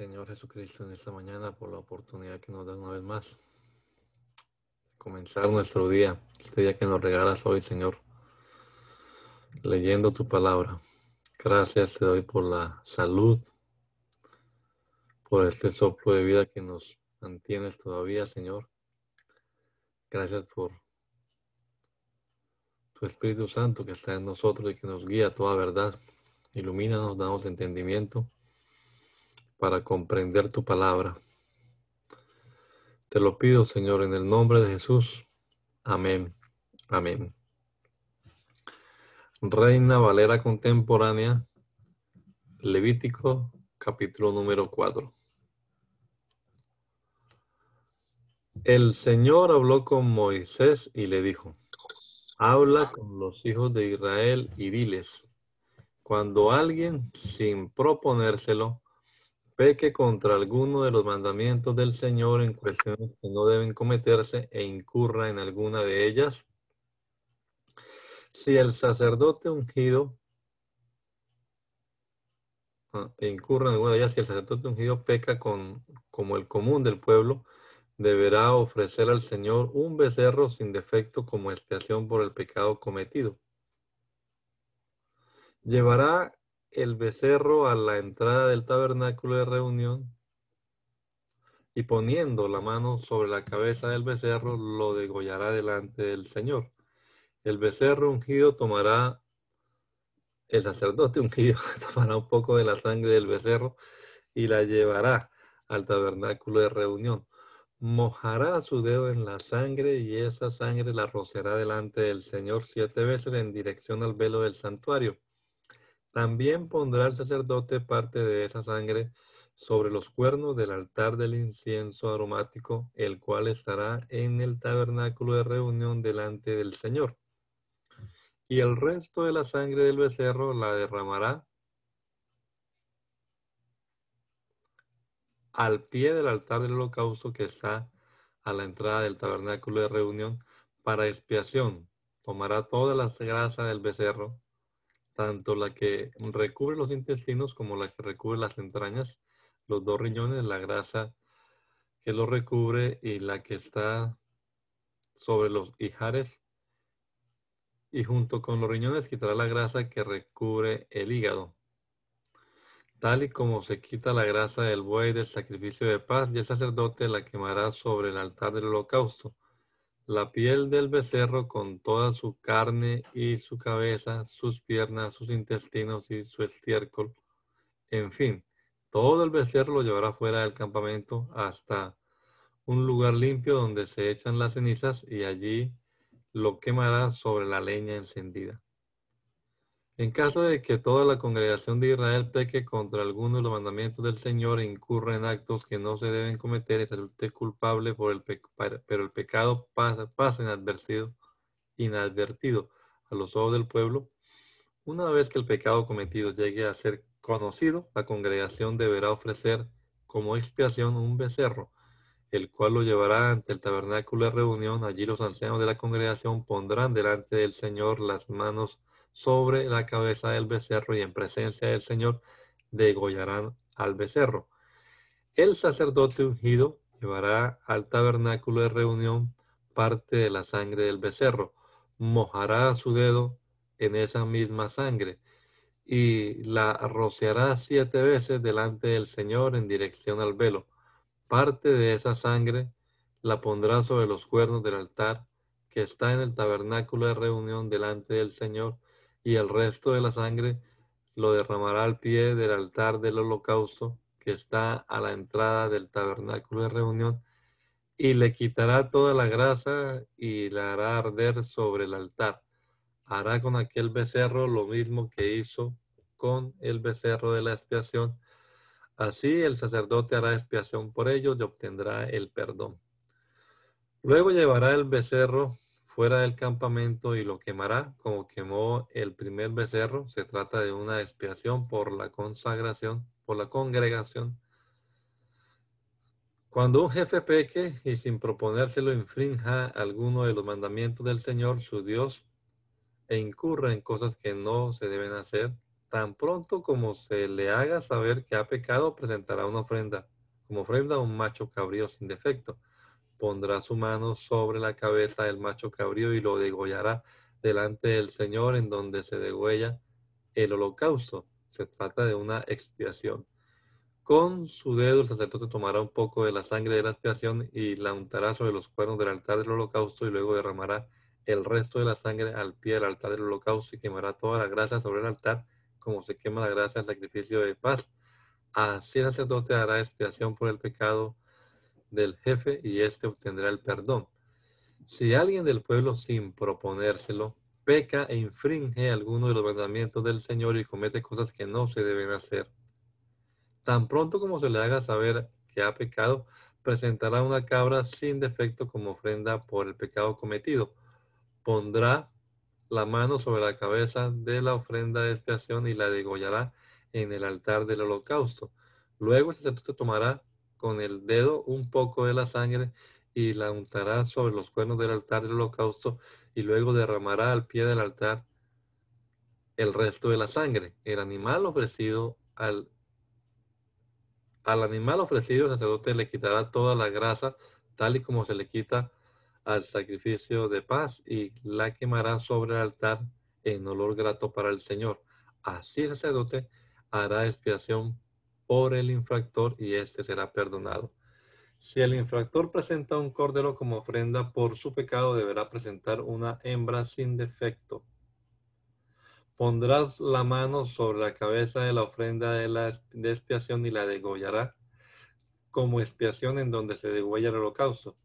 Señor Jesucristo, en esta mañana por la oportunidad que nos da una vez más comenzar nuestro día, este día que nos regalas hoy, Señor, leyendo tu palabra. Gracias te doy por la salud, por este soplo de vida que nos mantienes todavía, Señor. Gracias por tu Espíritu Santo que está en nosotros y que nos guía a toda verdad. Ilumínanos, damos entendimiento para comprender tu palabra. Te lo pido, Señor, en el nombre de Jesús. Amén. Amén. Reina Valera Contemporánea, Levítico, capítulo número 4. El Señor habló con Moisés y le dijo, habla con los hijos de Israel y diles, cuando alguien, sin proponérselo, peque contra alguno de los mandamientos del Señor en cuestiones que no deben cometerse e incurra en alguna de ellas, si el sacerdote ungido ah, e incurra en alguna de ellas, si el sacerdote ungido peca con, como el común del pueblo, deberá ofrecer al Señor un becerro sin defecto como expiación por el pecado cometido. Llevará el becerro a la entrada del tabernáculo de reunión y poniendo la mano sobre la cabeza del becerro, lo degollará delante del Señor. El becerro ungido tomará, el sacerdote ungido tomará un poco de la sangre del becerro y la llevará al tabernáculo de reunión. Mojará su dedo en la sangre y esa sangre la rociará delante del Señor siete veces en dirección al velo del santuario también pondrá el sacerdote parte de esa sangre sobre los cuernos del altar del incienso aromático, el cual estará en el tabernáculo de reunión delante del Señor. Y el resto de la sangre del becerro la derramará al pie del altar del holocausto que está a la entrada del tabernáculo de reunión para expiación. Tomará toda la grasa del becerro tanto la que recubre los intestinos como la que recubre las entrañas, los dos riñones, la grasa que lo recubre y la que está sobre los hijares. Y junto con los riñones quitará la grasa que recubre el hígado. Tal y como se quita la grasa del buey del sacrificio de paz, y el sacerdote la quemará sobre el altar del holocausto la piel del becerro con toda su carne y su cabeza, sus piernas, sus intestinos y su estiércol. En fin, todo el becerro lo llevará fuera del campamento hasta un lugar limpio donde se echan las cenizas y allí lo quemará sobre la leña encendida. En caso de que toda la congregación de Israel peque contra alguno de los mandamientos del Señor e incurra en actos que no se deben cometer y resulte culpable por el pero el pecado pasa, inadvertido, inadvertido a los ojos del pueblo, una vez que el pecado cometido llegue a ser conocido, la congregación deberá ofrecer como expiación un becerro, el cual lo llevará ante el tabernáculo de reunión. Allí los ancianos de la congregación pondrán delante del Señor las manos sobre la cabeza del becerro y en presencia del Señor degollarán al becerro. El sacerdote ungido llevará al tabernáculo de reunión parte de la sangre del becerro, mojará su dedo en esa misma sangre y la rociará siete veces delante del Señor en dirección al velo. Parte de esa sangre la pondrá sobre los cuernos del altar que está en el tabernáculo de reunión delante del Señor y el resto de la sangre lo derramará al pie del altar del holocausto que está a la entrada del tabernáculo de reunión y le quitará toda la grasa y la hará arder sobre el altar. hará con aquel becerro lo mismo que hizo con el becerro de la expiación. Así el sacerdote hará expiación por ellos y obtendrá el perdón. Luego llevará el becerro fuera del campamento y lo quemará como quemó el primer becerro. Se trata de una expiación por la consagración, por la congregación. Cuando un jefe peque y sin proponérselo infrinja alguno de los mandamientos del Señor, su Dios, e incurra en cosas que no se deben hacer, tan pronto como se le haga saber que ha pecado, presentará una ofrenda, como ofrenda un macho cabrío sin defecto pondrá su mano sobre la cabeza del macho cabrío y lo degollará delante del Señor en donde se degüella el holocausto. Se trata de una expiación. Con su dedo el sacerdote tomará un poco de la sangre de la expiación y la untará sobre los cuernos del altar del holocausto y luego derramará el resto de la sangre al pie del altar del holocausto y quemará toda la grasa sobre el altar como se quema la grasa del sacrificio de paz. Así el sacerdote hará expiación por el pecado del jefe y éste obtendrá el perdón. Si alguien del pueblo sin proponérselo peca e infringe alguno de los mandamientos del Señor y comete cosas que no se deben hacer, tan pronto como se le haga saber que ha pecado, presentará una cabra sin defecto como ofrenda por el pecado cometido. Pondrá la mano sobre la cabeza de la ofrenda de expiación y la degollará en el altar del holocausto. Luego el sacerdote tomará con el dedo un poco de la sangre y la untará sobre los cuernos del altar del holocausto y luego derramará al pie del altar el resto de la sangre. El animal ofrecido al, al animal ofrecido el sacerdote le quitará toda la grasa tal y como se le quita al sacrificio de paz y la quemará sobre el altar en olor grato para el Señor. Así el sacerdote hará expiación por el infractor y éste será perdonado. Si el infractor presenta un cordero como ofrenda por su pecado, deberá presentar una hembra sin defecto. Pondrás la mano sobre la cabeza de la ofrenda de la expiación y la degollará como expiación en donde se degüella el holocausto.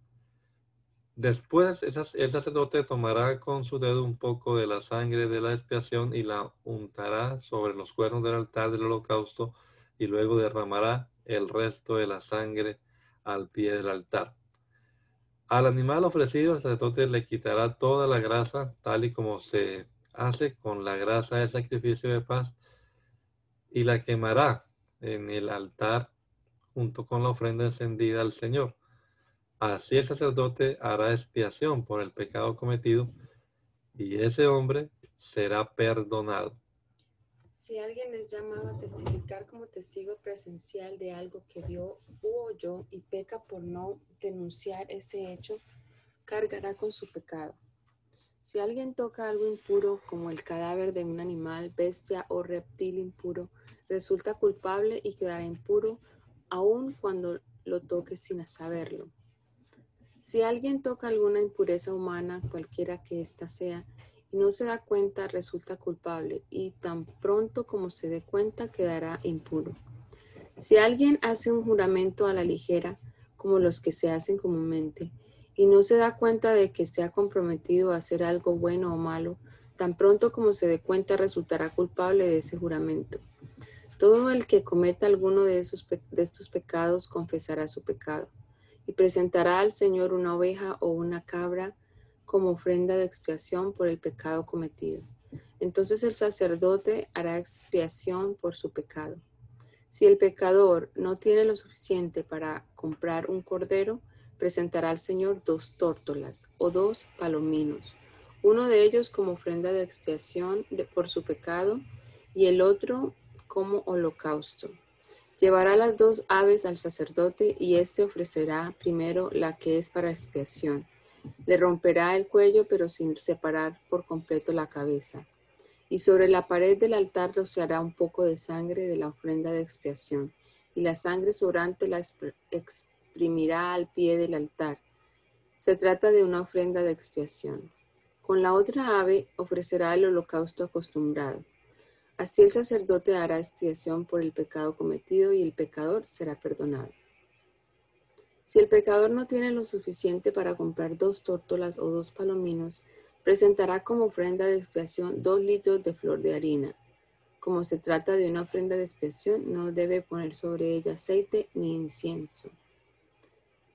Después el sacerdote tomará con su dedo un poco de la sangre de la expiación y la untará sobre los cuernos del altar del holocausto y luego derramará el resto de la sangre al pie del altar. Al animal ofrecido el sacerdote le quitará toda la grasa, tal y como se hace con la grasa del sacrificio de paz, y la quemará en el altar junto con la ofrenda encendida al Señor. Así el sacerdote hará expiación por el pecado cometido, y ese hombre será perdonado. Si alguien es llamado a testificar como testigo presencial de algo que vio u oyó y peca por no denunciar ese hecho, cargará con su pecado. Si alguien toca algo impuro como el cadáver de un animal, bestia o reptil impuro, resulta culpable y quedará impuro aun cuando lo toque sin saberlo. Si alguien toca alguna impureza humana, cualquiera que ésta sea, no se da cuenta resulta culpable y tan pronto como se dé cuenta quedará impuro. Si alguien hace un juramento a la ligera, como los que se hacen comúnmente, y no se da cuenta de que se ha comprometido a hacer algo bueno o malo, tan pronto como se dé cuenta resultará culpable de ese juramento. Todo el que cometa alguno de, esos, de estos pecados confesará su pecado y presentará al Señor una oveja o una cabra como ofrenda de expiación por el pecado cometido. Entonces el sacerdote hará expiación por su pecado. Si el pecador no tiene lo suficiente para comprar un cordero, presentará al Señor dos tórtolas o dos palominos, uno de ellos como ofrenda de expiación por su pecado y el otro como holocausto. Llevará las dos aves al sacerdote y éste ofrecerá primero la que es para expiación le romperá el cuello, pero sin separar por completo la cabeza. Y sobre la pared del altar rociará un poco de sangre de la ofrenda de expiación, y la sangre sobrante la exprimirá al pie del altar. Se trata de una ofrenda de expiación. Con la otra ave ofrecerá el holocausto acostumbrado. Así el sacerdote hará expiación por el pecado cometido y el pecador será perdonado. Si el pecador no tiene lo suficiente para comprar dos tórtolas o dos palominos, Presentará como ofrenda de expiación dos litros de flor de harina. Como se trata de una ofrenda de expiación, no debe poner sobre ella aceite ni incienso.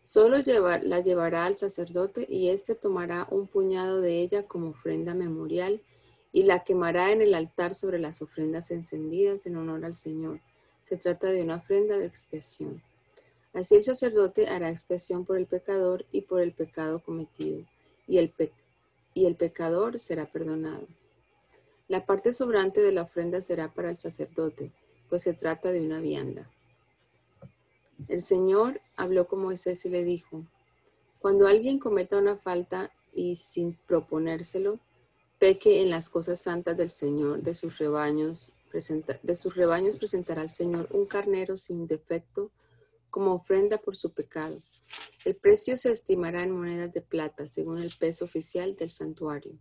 Solo la llevará al sacerdote y éste tomará un puñado de ella como ofrenda memorial y la quemará en el altar sobre las ofrendas encendidas en honor al Señor. Se trata de una ofrenda de expiación. Así el sacerdote hará expiación por el pecador y por el pecado cometido, y el, pecador será perdonado. La parte sobrante de la ofrenda será para el sacerdote, pues se trata de una vianda. El Señor habló con Moisés y le dijo, cuando alguien cometa una falta y sin proponérselo, peque en las cosas santas del Señor, de sus rebaños, de sus rebaños presentará al Señor un carnero sin defecto como ofrenda por su pecado. El precio se estimará en monedas de plata, según el peso oficial del santuario.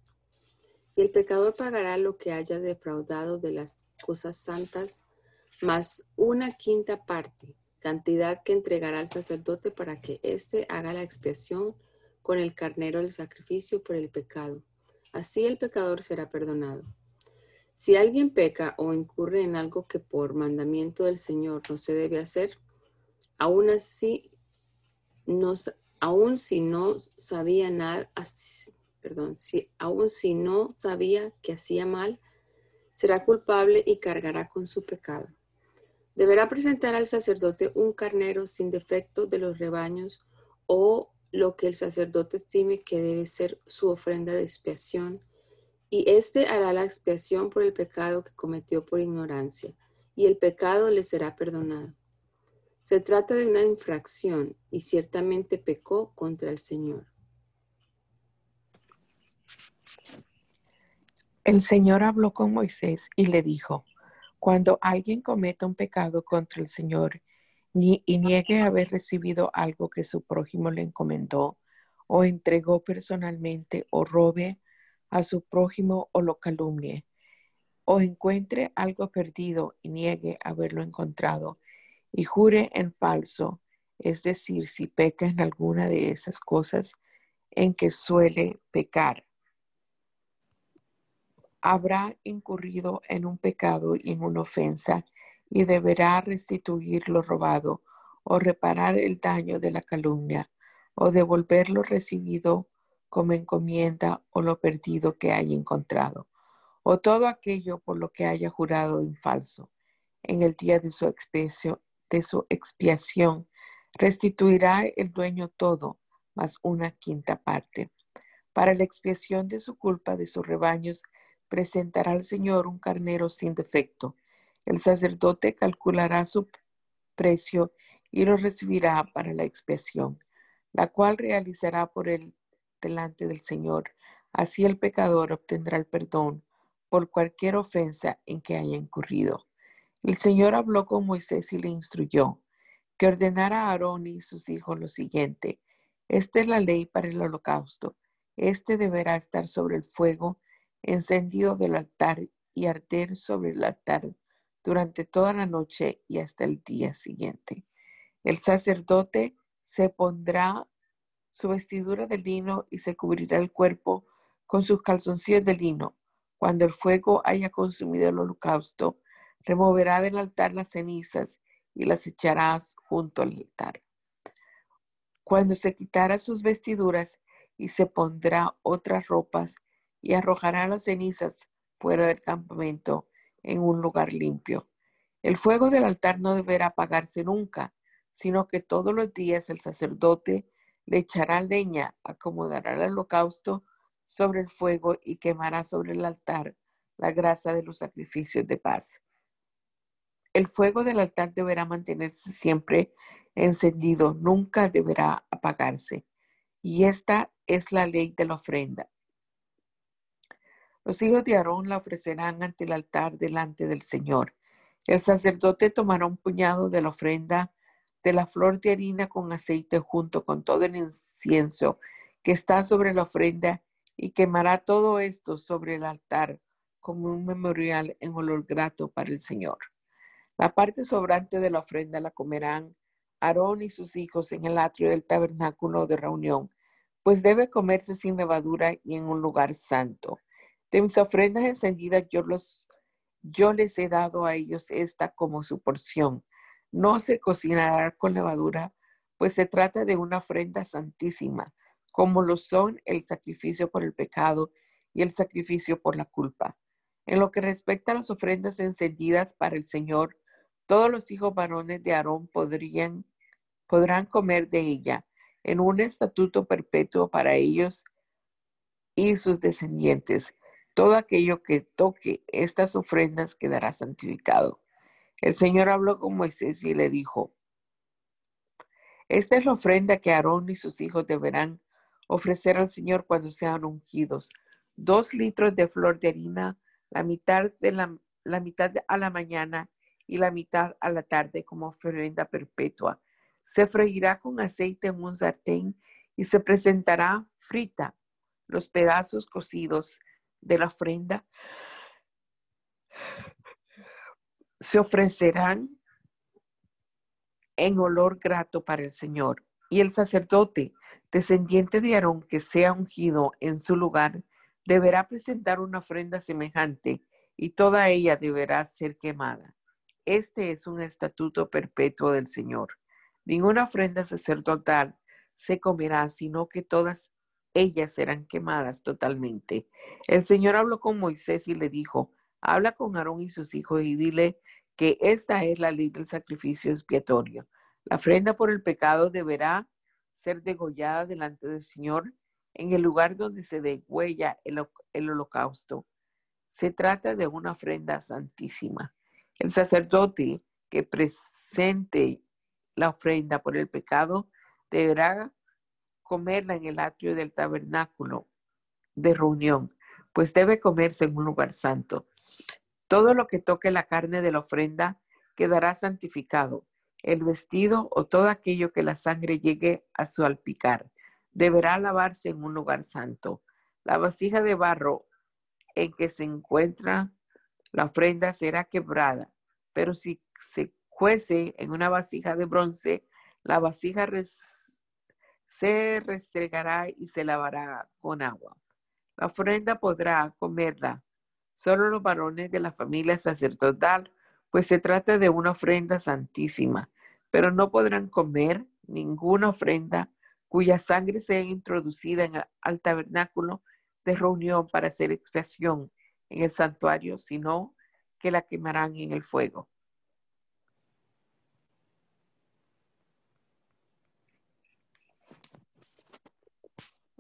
Y el pecador pagará lo que haya defraudado de las cosas santas, más una quinta parte, cantidad que entregará al sacerdote para que éste haga la expiación con el carnero del sacrificio por el pecado. Así el pecador será perdonado. Si alguien peca o incurre en algo que por mandamiento del Señor no se debe hacer, aún así, aún si no sabía nada, perdón, si, aún si no sabía que hacía mal, será culpable y cargará con su pecado. Deberá presentar al sacerdote un carnero sin defecto de los rebaños o lo que el sacerdote estime que debe ser su ofrenda de expiación, y éste hará la expiación por el pecado que cometió por ignorancia, y el pecado le será perdonado. Se trata de una infracción y ciertamente pecó contra el Señor. El Señor habló con Moisés y le dijo, cuando alguien cometa un pecado contra el Señor y niegue haber recibido algo que su prójimo le encomendó o entregó personalmente o robe a su prójimo o lo calumnie, o encuentre algo perdido y niegue haberlo encontrado y jure en falso, es decir, si peca en alguna de esas cosas en que suele pecar, habrá incurrido en un pecado y en una ofensa y deberá restituir lo robado o reparar el daño de la calumnia o devolver lo recibido como encomienda o lo perdido que haya encontrado o todo aquello por lo que haya jurado en falso en el día de su expiación, de su expiación restituirá el dueño todo más una quinta parte para la expiación de su culpa de sus rebaños presentará al Señor un carnero sin defecto. El sacerdote calculará su precio y lo recibirá para la expiación, la cual realizará por él delante del Señor. Así el pecador obtendrá el perdón por cualquier ofensa en que haya incurrido. El Señor habló con Moisés y le instruyó que ordenara a Aarón y sus hijos lo siguiente. Esta es la ley para el holocausto. Este deberá estar sobre el fuego encendido del altar y arder sobre el altar durante toda la noche y hasta el día siguiente. El sacerdote se pondrá su vestidura de lino y se cubrirá el cuerpo con sus calzoncillos de lino. Cuando el fuego haya consumido el holocausto, removerá del altar las cenizas y las echarás junto al altar. Cuando se quitará sus vestiduras y se pondrá otras ropas, y arrojará las cenizas fuera del campamento en un lugar limpio. El fuego del altar no deberá apagarse nunca, sino que todos los días el sacerdote le echará leña, acomodará el holocausto sobre el fuego y quemará sobre el altar la grasa de los sacrificios de paz. El fuego del altar deberá mantenerse siempre encendido, nunca deberá apagarse. Y esta es la ley de la ofrenda. Los hijos de Aarón la ofrecerán ante el altar delante del Señor. El sacerdote tomará un puñado de la ofrenda de la flor de harina con aceite junto con todo el incienso que está sobre la ofrenda y quemará todo esto sobre el altar como un memorial en olor grato para el Señor. La parte sobrante de la ofrenda la comerán Aarón y sus hijos en el atrio del tabernáculo de reunión pues debe comerse sin levadura y en un lugar santo. De mis ofrendas encendidas yo, los, yo les he dado a ellos esta como su porción. No se cocinará con levadura, pues se trata de una ofrenda santísima, como lo son el sacrificio por el pecado y el sacrificio por la culpa. En lo que respecta a las ofrendas encendidas para el Señor, todos los hijos varones de Aarón podrían, podrán comer de ella en un estatuto perpetuo para ellos y sus descendientes. Todo aquello que toque estas ofrendas quedará santificado. El Señor habló con Moisés y le dijo, esta es la ofrenda que Aarón y sus hijos deberán ofrecer al Señor cuando sean ungidos. Dos litros de flor de harina, la mitad, de la, la mitad a la mañana y la mitad a la tarde como ofrenda perpetua se freirá con aceite en un sartén y se presentará frita. Los pedazos cocidos de la ofrenda se ofrecerán en olor grato para el Señor. Y el sacerdote, descendiente de Aarón, que sea ungido en su lugar, deberá presentar una ofrenda semejante y toda ella deberá ser quemada. Este es un estatuto perpetuo del Señor. Ninguna ofrenda sacerdotal se comerá, sino que todas ellas serán quemadas totalmente. El Señor habló con Moisés y le dijo, habla con Aarón y sus hijos y dile que esta es la ley del sacrificio expiatorio. La ofrenda por el pecado deberá ser degollada delante del Señor en el lugar donde se degüella el, el holocausto. Se trata de una ofrenda santísima. El sacerdote que presente la ofrenda por el pecado, deberá comerla en el atrio del tabernáculo de reunión, pues debe comerse en un lugar santo. Todo lo que toque la carne de la ofrenda quedará santificado. El vestido o todo aquello que la sangre llegue a su alpicar deberá lavarse en un lugar santo. La vasija de barro en que se encuentra la ofrenda será quebrada, pero si se cuece en una vasija de bronce, la vasija se restregará y se lavará con agua. La ofrenda podrá comerla solo los varones de la familia sacerdotal, pues se trata de una ofrenda santísima, pero no podrán comer ninguna ofrenda cuya sangre sea introducida en al tabernáculo de reunión para hacer expiación en el santuario, sino que la quemarán en el fuego.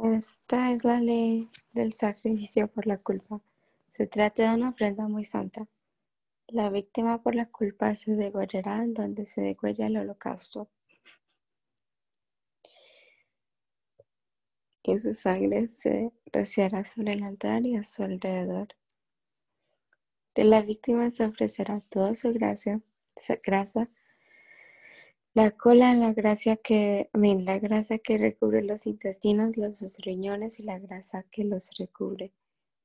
Esta es la ley del sacrificio por la culpa. Se trata de una ofrenda muy santa. La víctima por la culpa se degollará donde se degüella el holocausto. Y su sangre se rociará sobre el altar y a su alrededor. De la víctima se ofrecerá toda su gracia, grasa la cola, la grasa que, la grasa que recubre los intestinos, los riñones y la grasa que los recubre.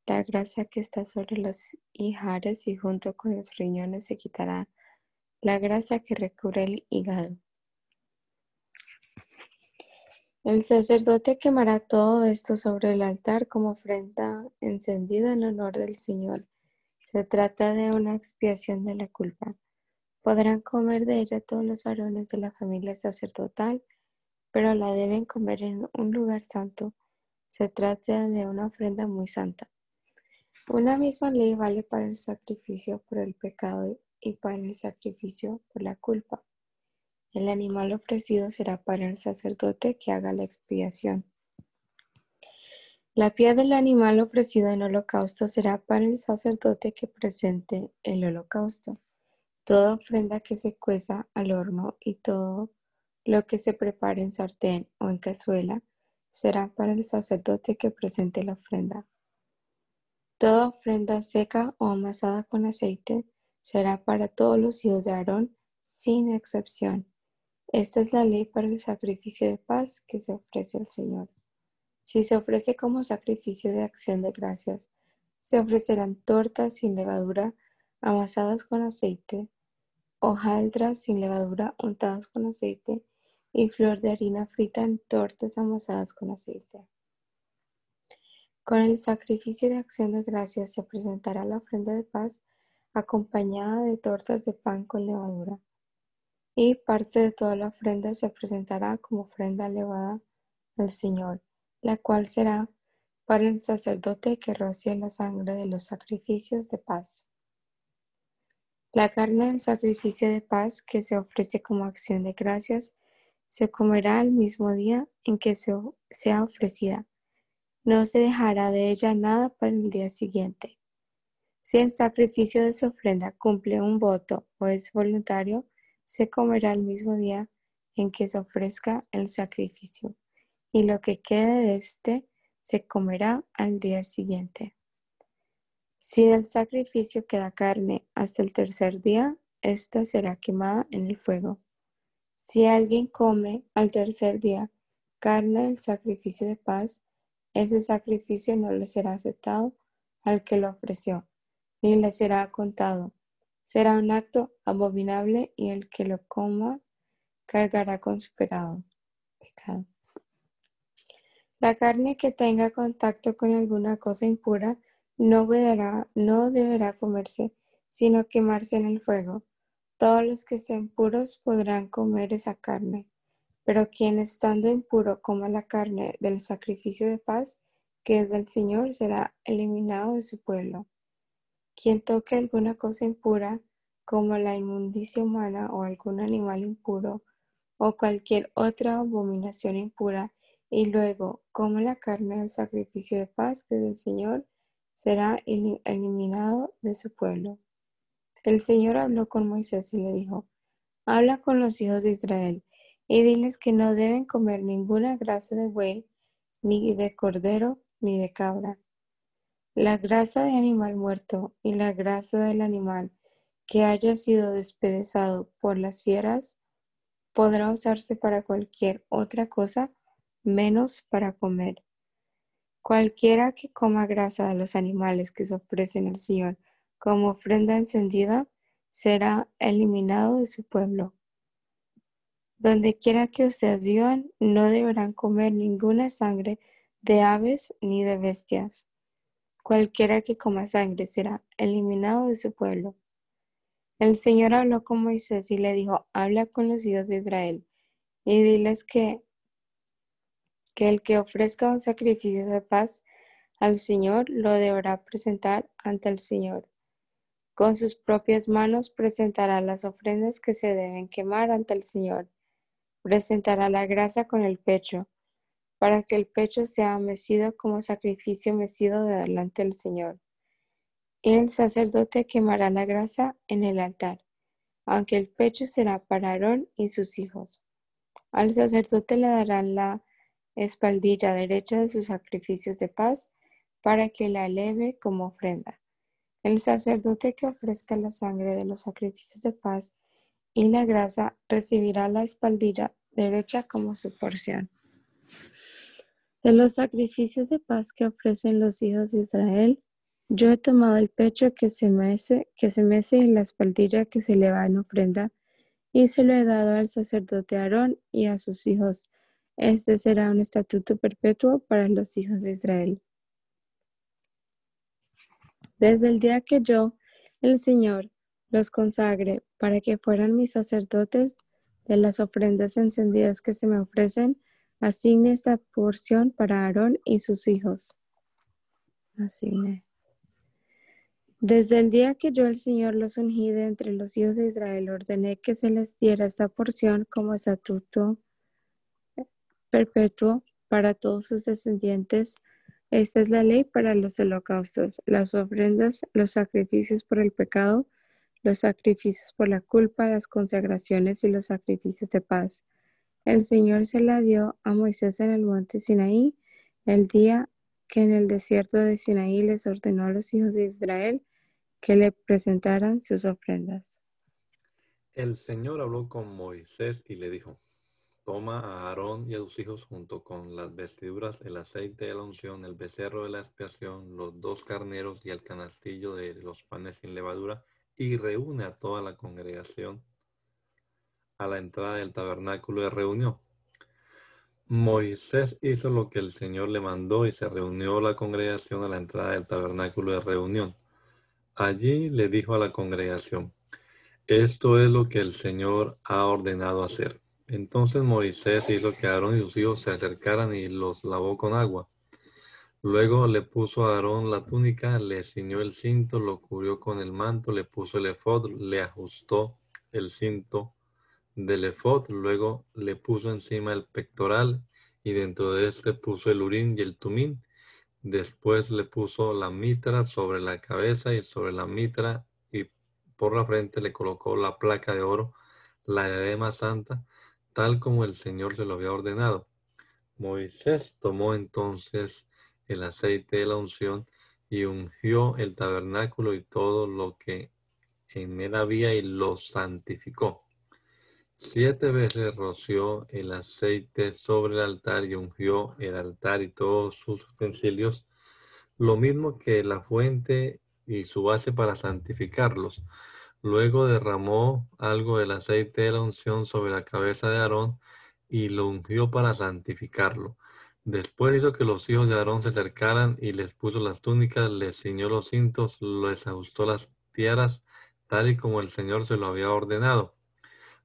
La grasa que está sobre los hijares y junto con los riñones se quitará la grasa que recubre el hígado. El sacerdote quemará todo esto sobre el altar como ofrenda encendida en honor del Señor. Se trata de una expiación de la culpa. Podrán comer de ella todos los varones de la familia sacerdotal, pero la deben comer en un lugar santo. Se trata de una ofrenda muy santa. Una misma ley vale para el sacrificio por el pecado y para el sacrificio por la culpa. El animal ofrecido será para el sacerdote que haga la expiación. La piel del animal ofrecido en holocausto será para el sacerdote que presente el holocausto. Toda ofrenda que se cueza al horno y todo lo que se prepare en sartén o en cazuela será para el sacerdote que presente la ofrenda. Toda ofrenda seca o amasada con aceite será para todos los hijos de Aarón, sin excepción. Esta es la ley para el sacrificio de paz que se ofrece al Señor. Si se ofrece como sacrificio de acción de gracias, se ofrecerán tortas sin levadura amasadas con aceite, hojaldras sin levadura untadas con aceite y flor de harina frita en tortas amasadas con aceite. Con el sacrificio de acción de gracias se presentará la ofrenda de paz acompañada de tortas de pan con levadura. Y parte de toda la ofrenda se presentará como ofrenda elevada al Señor, la cual será para el sacerdote que rocie la sangre de los sacrificios de paz. La carne del sacrificio de paz que se ofrece como acción de gracias se comerá el mismo día en que sea ofrecida. No se dejará de ella nada para el día siguiente. Si el sacrificio de su ofrenda cumple un voto o es voluntario, se comerá el mismo día en que se ofrezca el sacrificio, y lo que quede de éste se comerá al día siguiente. Si del sacrificio queda carne hasta el tercer día, ésta será quemada en el fuego. Si alguien come al tercer día carne del sacrificio de paz, ese sacrificio no le será aceptado al que lo ofreció, ni le será contado. Será un acto abominable y el que lo coma cargará con su pecado. pecado. La carne que tenga contacto con alguna cosa impura no deberá, no deberá comerse, sino quemarse en el fuego. Todos los que sean puros podrán comer esa carne, pero quien estando impuro coma la carne del sacrificio de paz, que es del Señor, será eliminado de su pueblo. Quien toque alguna cosa impura, como la inmundicia humana o algún animal impuro, o cualquier otra abominación impura, y luego como la carne del sacrificio de paz que del Señor será eliminado de su pueblo. El Señor habló con Moisés y le dijo, habla con los hijos de Israel y diles que no deben comer ninguna grasa de buey, ni de cordero, ni de cabra. La grasa de animal muerto y la grasa del animal que haya sido despedazado por las fieras podrá usarse para cualquier otra cosa menos para comer. Cualquiera que coma grasa de los animales que se ofrecen al Señor como ofrenda encendida será eliminado de su pueblo. Donde quiera que ustedes vivan, no deberán comer ninguna sangre de aves ni de bestias. Cualquiera que coma sangre será eliminado de su pueblo. El Señor habló con Moisés y le dijo, habla con los hijos de Israel y diles que que el que ofrezca un sacrificio de paz al Señor lo deberá presentar ante el Señor. Con sus propias manos presentará las ofrendas que se deben quemar ante el Señor. Presentará la grasa con el pecho, para que el pecho sea mecido como sacrificio mecido de delante del Señor. Y el sacerdote quemará la grasa en el altar, aunque el pecho será para Aarón y sus hijos. Al sacerdote le darán la espaldilla derecha de sus sacrificios de paz, para que la eleve como ofrenda. El sacerdote que ofrezca la sangre de los sacrificios de paz y la grasa recibirá la espaldilla derecha como su porción. De los sacrificios de paz que ofrecen los hijos de Israel, yo he tomado el pecho que se mece, que se y la espaldilla que se eleva en ofrenda, y se lo he dado al sacerdote Aarón y a sus hijos este será un estatuto perpetuo para los hijos de Israel. Desde el día que yo, el Señor, los consagre para que fueran mis sacerdotes de las ofrendas encendidas que se me ofrecen, asigne esta porción para Aarón y sus hijos. Asigne. Desde el día que yo, el Señor, los ungí de entre los hijos de Israel, ordené que se les diera esta porción como estatuto perpetuo para todos sus descendientes. Esta es la ley para los holocaustos, las ofrendas, los sacrificios por el pecado, los sacrificios por la culpa, las consagraciones y los sacrificios de paz. El Señor se la dio a Moisés en el monte Sinaí el día que en el desierto de Sinaí les ordenó a los hijos de Israel que le presentaran sus ofrendas. El Señor habló con Moisés y le dijo, Toma a Aarón y a sus hijos junto con las vestiduras, el aceite de la unción, el becerro de la expiación, los dos carneros y el canastillo de los panes sin levadura, y reúne a toda la congregación a la entrada del tabernáculo de reunión. Moisés hizo lo que el Señor le mandó y se reunió la congregación a la entrada del tabernáculo de reunión. Allí le dijo a la congregación, esto es lo que el Señor ha ordenado hacer. Entonces Moisés hizo que Aarón y sus hijos se acercaran y los lavó con agua. Luego le puso a Aarón la túnica, le ciñó el cinto, lo cubrió con el manto, le puso el efod, le ajustó el cinto del efod, luego le puso encima el pectoral y dentro de este puso el urín y el tumín. Después le puso la mitra sobre la cabeza y sobre la mitra y por la frente le colocó la placa de oro, la diadema santa, tal como el Señor se lo había ordenado. Moisés tomó entonces el aceite de la unción y ungió el tabernáculo y todo lo que en él había y lo santificó. Siete veces roció el aceite sobre el altar y ungió el altar y todos sus utensilios, lo mismo que la fuente y su base para santificarlos. Luego derramó algo del aceite de la unción sobre la cabeza de Aarón y lo ungió para santificarlo. Después hizo que los hijos de Aarón se acercaran y les puso las túnicas, les ciñó los cintos, les ajustó las tiaras, tal y como el Señor se lo había ordenado.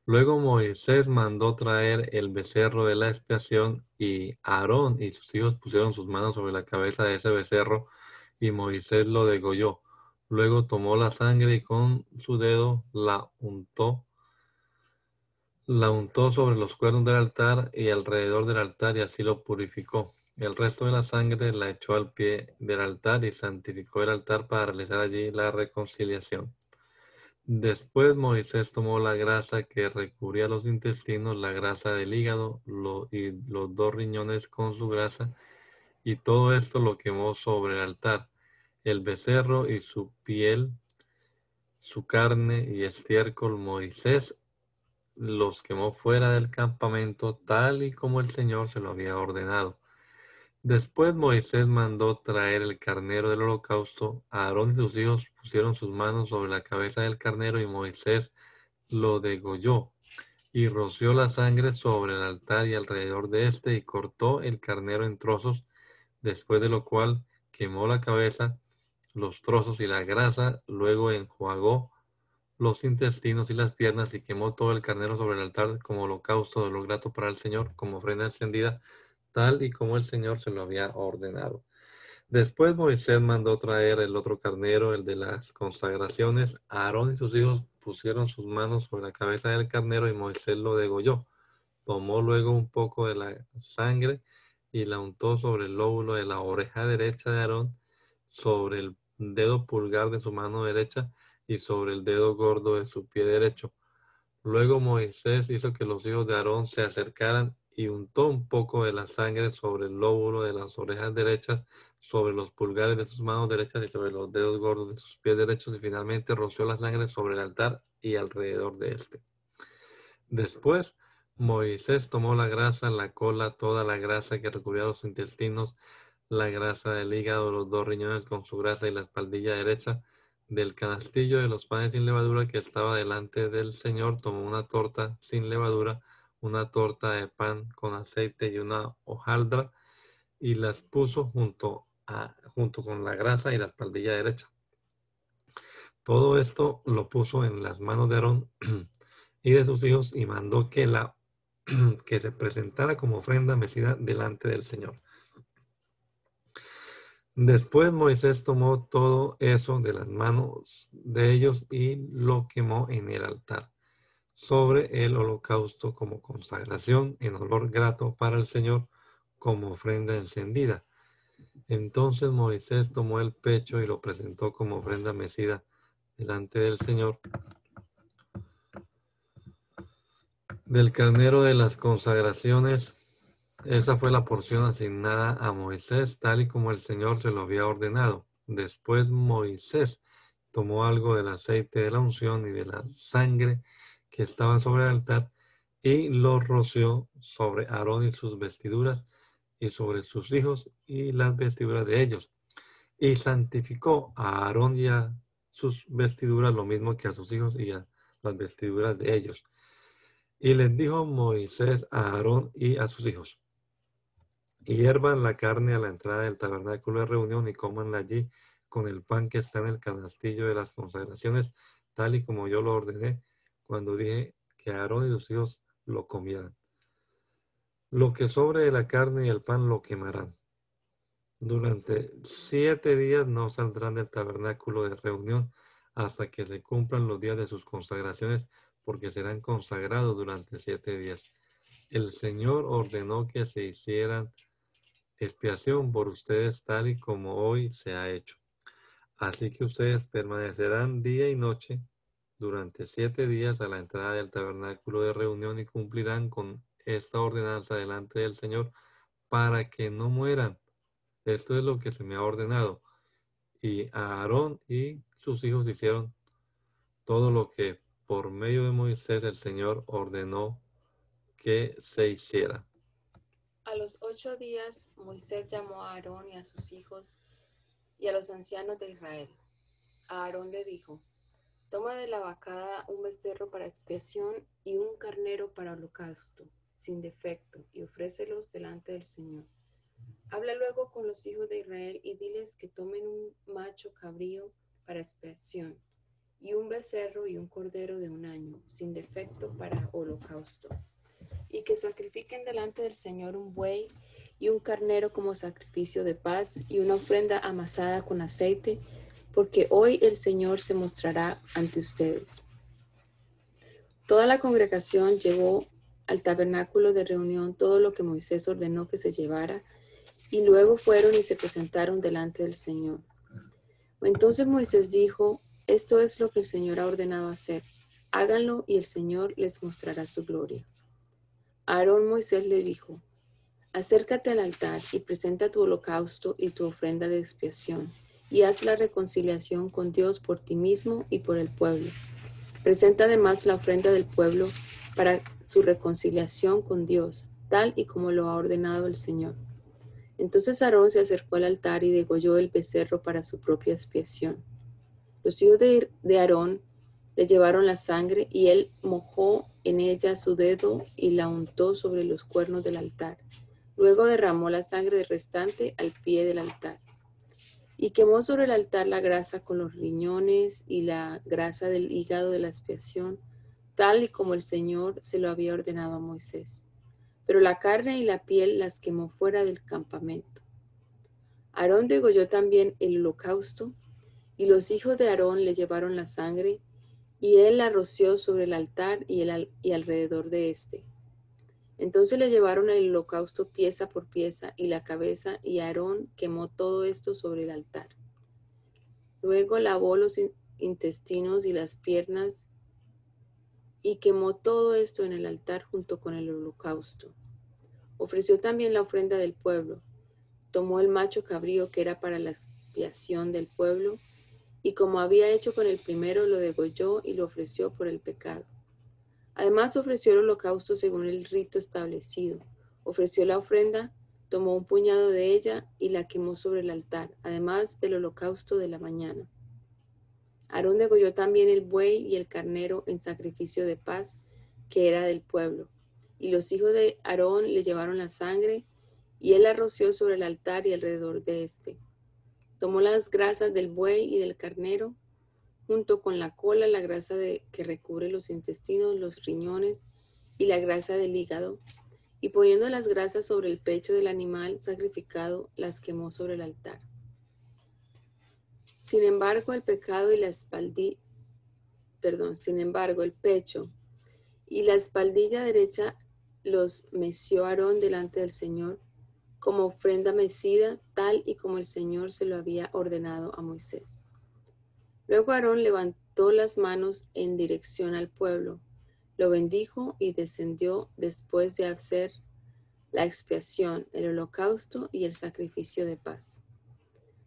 Luego Moisés mandó traer el becerro de la expiación y Aarón y sus hijos pusieron sus manos sobre la cabeza de ese becerro y Moisés lo degolló. Luego tomó la sangre y con su dedo la untó, la untó sobre los cuernos del altar y alrededor del altar y así lo purificó. El resto de la sangre la echó al pie del altar y santificó el altar para realizar allí la reconciliación. Después Moisés tomó la grasa que recubría los intestinos, la grasa del hígado y los dos riñones con su grasa, y todo esto lo quemó sobre el altar. El becerro y su piel, su carne y estiércol, Moisés los quemó fuera del campamento, tal y como el Señor se lo había ordenado. Después Moisés mandó traer el carnero del holocausto. Aarón y sus hijos pusieron sus manos sobre la cabeza del carnero y Moisés lo degolló y roció la sangre sobre el altar y alrededor de éste y cortó el carnero en trozos, después de lo cual quemó la cabeza, los trozos y la grasa, luego enjuagó los intestinos y las piernas y quemó todo el carnero sobre el altar como holocausto de lo grato para el Señor, como ofrenda encendida tal y como el Señor se lo había ordenado. Después Moisés mandó traer el otro carnero, el de las consagraciones. Aarón y sus hijos pusieron sus manos sobre la cabeza del carnero y Moisés lo degolló. Tomó luego un poco de la sangre y la untó sobre el lóbulo de la oreja derecha de Aarón, sobre el dedo pulgar de su mano derecha y sobre el dedo gordo de su pie derecho. Luego Moisés hizo que los hijos de Aarón se acercaran y untó un poco de la sangre sobre el lóbulo de las orejas derechas, sobre los pulgares de sus manos derechas y sobre los dedos gordos de sus pies derechos y finalmente roció la sangre sobre el altar y alrededor de éste. Después, Moisés tomó la grasa, la cola, toda la grasa que recubría los intestinos, la grasa del hígado, los dos riñones con su grasa y la espaldilla derecha del canastillo de los panes sin levadura que estaba delante del Señor, tomó una torta sin levadura, una torta de pan con aceite y una hojaldra y las puso junto, a, junto con la grasa y la espaldilla derecha. Todo esto lo puso en las manos de Aarón y de sus hijos y mandó que, la, que se presentara como ofrenda mecida delante del Señor. Después Moisés tomó todo eso de las manos de ellos y lo quemó en el altar sobre el holocausto como consagración en olor grato para el Señor como ofrenda encendida. Entonces Moisés tomó el pecho y lo presentó como ofrenda mecida delante del Señor. Del carnero de las consagraciones, esa fue la porción asignada a Moisés, tal y como el Señor se lo había ordenado. Después Moisés tomó algo del aceite de la unción y de la sangre que estaban sobre el altar y lo roció sobre Aarón y sus vestiduras y sobre sus hijos y las vestiduras de ellos. Y santificó a Aarón y a sus vestiduras lo mismo que a sus hijos y a las vestiduras de ellos. Y les dijo Moisés a Aarón y a sus hijos, Hiervan la carne a la entrada del tabernáculo de reunión y comanla allí con el pan que está en el canastillo de las consagraciones, tal y como yo lo ordené cuando dije que Aarón y sus hijos lo comieran. Lo que sobre de la carne y el pan lo quemarán. Durante siete días no saldrán del tabernáculo de reunión hasta que se cumplan los días de sus consagraciones, porque serán consagrados durante siete días. El Señor ordenó que se hicieran expiación por ustedes tal y como hoy se ha hecho. Así que ustedes permanecerán día y noche durante siete días a la entrada del tabernáculo de reunión y cumplirán con esta ordenanza delante del Señor para que no mueran. Esto es lo que se me ha ordenado. Y Aarón y sus hijos hicieron todo lo que por medio de Moisés el Señor ordenó que se hiciera. Los ocho días Moisés llamó a Aarón y a sus hijos y a los ancianos de Israel. A Aarón le dijo, toma de la vacada un becerro para expiación y un carnero para holocausto, sin defecto, y ofrécelos delante del Señor. Habla luego con los hijos de Israel y diles que tomen un macho cabrío para expiación y un becerro y un cordero de un año, sin defecto para holocausto, y que sacrifiquen delante del Señor un buey y un carnero como sacrificio de paz y una ofrenda amasada con aceite, porque hoy el Señor se mostrará ante ustedes. Toda la congregación llevó al tabernáculo de reunión todo lo que Moisés ordenó que se llevara, y luego fueron y se presentaron delante del Señor. Entonces Moisés dijo, esto es lo que el Señor ha ordenado hacer. Háganlo y el Señor les mostrará su gloria. Aarón Moisés le dijo, Acércate al altar y presenta tu holocausto y tu ofrenda de expiación, y haz la reconciliación con Dios por ti mismo y por el pueblo. Presenta además la ofrenda del pueblo para su reconciliación con Dios, tal y como lo ha ordenado el Señor. Entonces Aarón se acercó al altar y degolló el becerro para su propia expiación. Los hijos de, Aarón le llevaron la sangre y él mojó en ella su dedo y la untó sobre los cuernos del altar Luego derramó la sangre restante al pie del altar y quemó sobre el altar la grasa con los riñones y la grasa del hígado de la expiación, tal y como el Señor se lo había ordenado a Moisés. Pero la carne y la piel las quemó fuera del campamento. Aarón degolló también el holocausto, y los hijos de Aarón le llevaron la sangre, y él la roció sobre el altar y, el, y alrededor de éste. Entonces le llevaron el holocausto pieza por pieza y la cabeza y Aarón quemó todo esto sobre el altar. Luego lavó los intestinos y las piernas y quemó todo esto en el altar junto con el holocausto. Ofreció también la ofrenda del pueblo. Tomó el macho cabrío que era para la expiación del pueblo y como había hecho con el primero lo degolló y lo ofreció por el pecado. Además ofreció el holocausto según el rito establecido. Ofreció la ofrenda, tomó un puñado de ella y la quemó sobre el altar, además del holocausto de la mañana. Aarón degolló también el buey y el carnero en sacrificio de paz, que era del pueblo. Y los hijos de Aarón le llevaron la sangre, y él la roció sobre el altar y alrededor de éste. Tomó las grasas del buey y del carnero, junto con la cola, la grasa de, que recubre los intestinos, los riñones y la grasa del hígado, y poniendo las grasas sobre el pecho del animal sacrificado, las quemó sobre el altar. Sin embargo, el pecado y la espaldilla, perdón, sin embargo, el pecho y la espaldilla derecha los meció Aarón delante del Señor como ofrenda mecida, tal y como el Señor se lo había ordenado a Moisés. Luego Aarón levantó las manos en dirección al pueblo, lo bendijo y descendió después de hacer la expiación, el holocausto y el sacrificio de paz.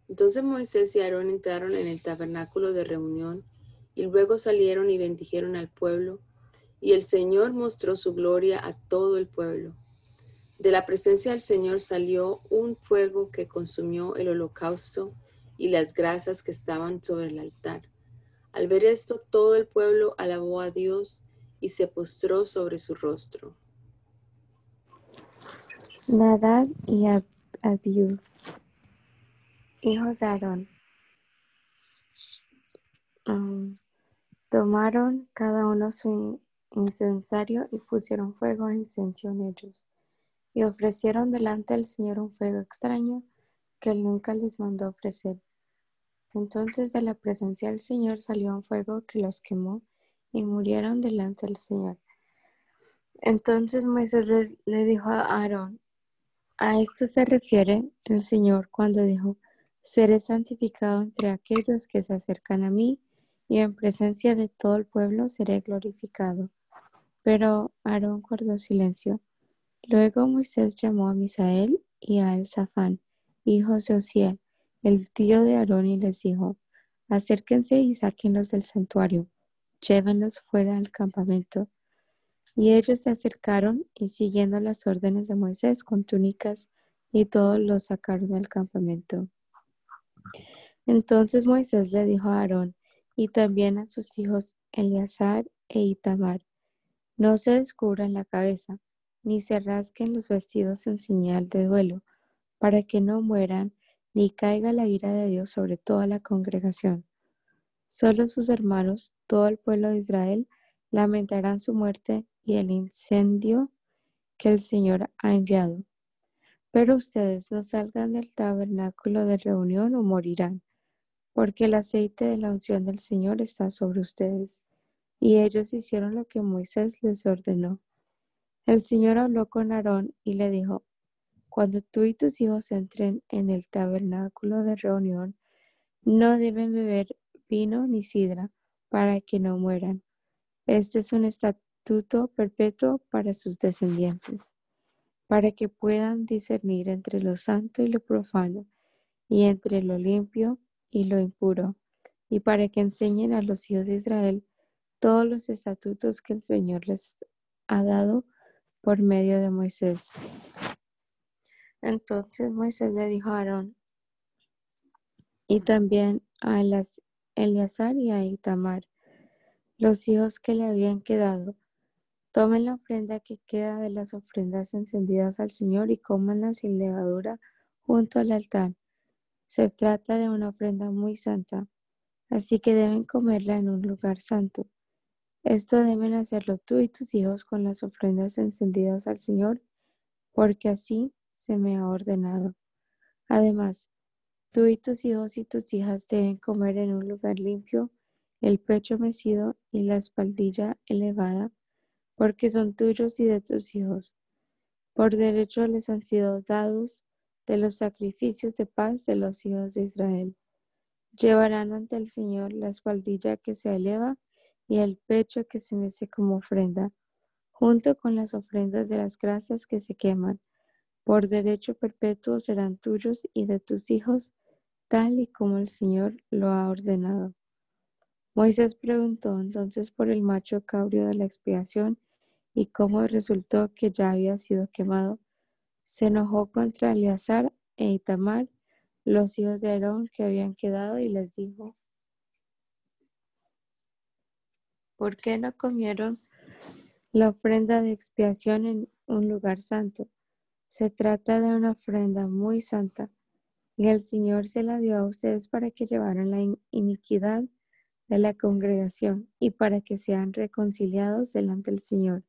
Entonces Moisés y Aarón entraron en el tabernáculo de reunión y luego salieron y bendijeron al pueblo, y el Señor mostró su gloria a todo el pueblo. De la presencia del Señor salió un fuego que consumió el holocausto y las grasas que estaban sobre el altar. Al ver esto, todo el pueblo alabó a Dios y se postró sobre su rostro. Nadab y Abiú, hijos de Aarón. Um, tomaron cada uno su incensario y pusieron fuego a incenso en ellos, y ofrecieron delante del Señor un fuego extraño que él nunca les mandó ofrecer. Entonces de la presencia del Señor salió un fuego que los quemó y murieron delante del Señor. Entonces Moisés le, dijo a Aarón, a esto se refiere el Señor cuando dijo, seré santificado entre aquellos que se acercan a mí y en presencia de todo el pueblo seré glorificado. Pero Aarón guardó silencio. Luego Moisés llamó a Misael y a Elzafán, hijos de Osiel, el tío de Aarón, y les dijo, acérquense y sáquenlos del santuario, llévenlos fuera del campamento. Y ellos se acercaron y siguiendo las órdenes de Moisés con túnicas y todos los sacaron del campamento. Entonces Moisés le dijo a Aarón y también a sus hijos Eleazar e Itamar, no se descubran la cabeza, ni se rasquen los vestidos en señal de duelo, para que no mueran, ni caiga la ira de Dios sobre toda la congregación. Solo sus hermanos, todo el pueblo de Israel, lamentarán su muerte y el incendio que el Señor ha enviado. Pero ustedes no salgan del tabernáculo de reunión o morirán, porque el aceite de la unción del Señor está sobre ustedes y ellos hicieron lo que Moisés les ordenó. El Señor habló con Aarón y le dijo, cuando tú y tus hijos entren en el tabernáculo de reunión, no deben beber vino ni sidra para que no mueran. Este es un estatuto perpetuo para sus descendientes, para que puedan discernir entre lo santo y lo profano, y entre lo limpio y lo impuro, y para que enseñen a los hijos de Israel todos los estatutos que el Señor les ha dado por medio de Moisés. Entonces Moisés le dijo a Aarón y también a Eleazar y a Itamar, los hijos que le habían quedado, tomen la ofrenda que queda de las ofrendas encendidas al Señor y cómanla sin levadura junto al altar. Se trata de una ofrenda muy santa, así que deben comerla en un lugar santo. Esto deben hacerlo tú y tus hijos con las ofrendas encendidas al Señor, porque así se me ha ordenado. Además, tú y tus hijos y tus hijas deben comer en un lugar limpio el pecho mecido y la espaldilla elevada, porque son tuyos y de tus hijos. Por derecho les han sido dados de los sacrificios de paz de los hijos de Israel. Llevarán ante el Señor la espaldilla que se eleva y el pecho que se mece como ofrenda, junto con las ofrendas de las grasas que se queman. Por derecho perpetuo serán tuyos y de tus hijos, tal y como el Señor lo ha ordenado. Moisés preguntó entonces por el macho cabrio de la expiación y cómo resultó que ya había sido quemado. Se enojó contra Eleazar e Itamar, los hijos de Aarón que habían quedado, y les dijo, ¿Por qué no comieron la ofrenda de expiación en un lugar santo? Se trata de una ofrenda muy santa y el Señor se la dio a ustedes para que llevaran la iniquidad de la congregación y para que sean reconciliados delante del Señor.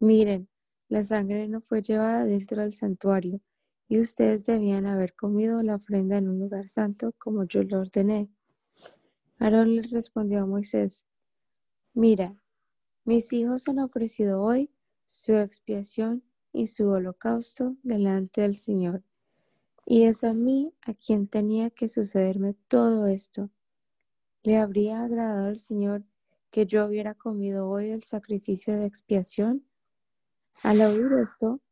Miren, la sangre no fue llevada dentro del santuario y ustedes debían haber comido la ofrenda en un lugar santo como yo lo ordené. Aarón le respondió a Moisés, Mira, mis hijos han ofrecido hoy su expiación y su holocausto delante del Señor. Y es a mí a quien tenía que sucederme todo esto. ¿Le habría agradado al Señor que yo hubiera comido hoy el sacrificio de expiación? Al oír esto,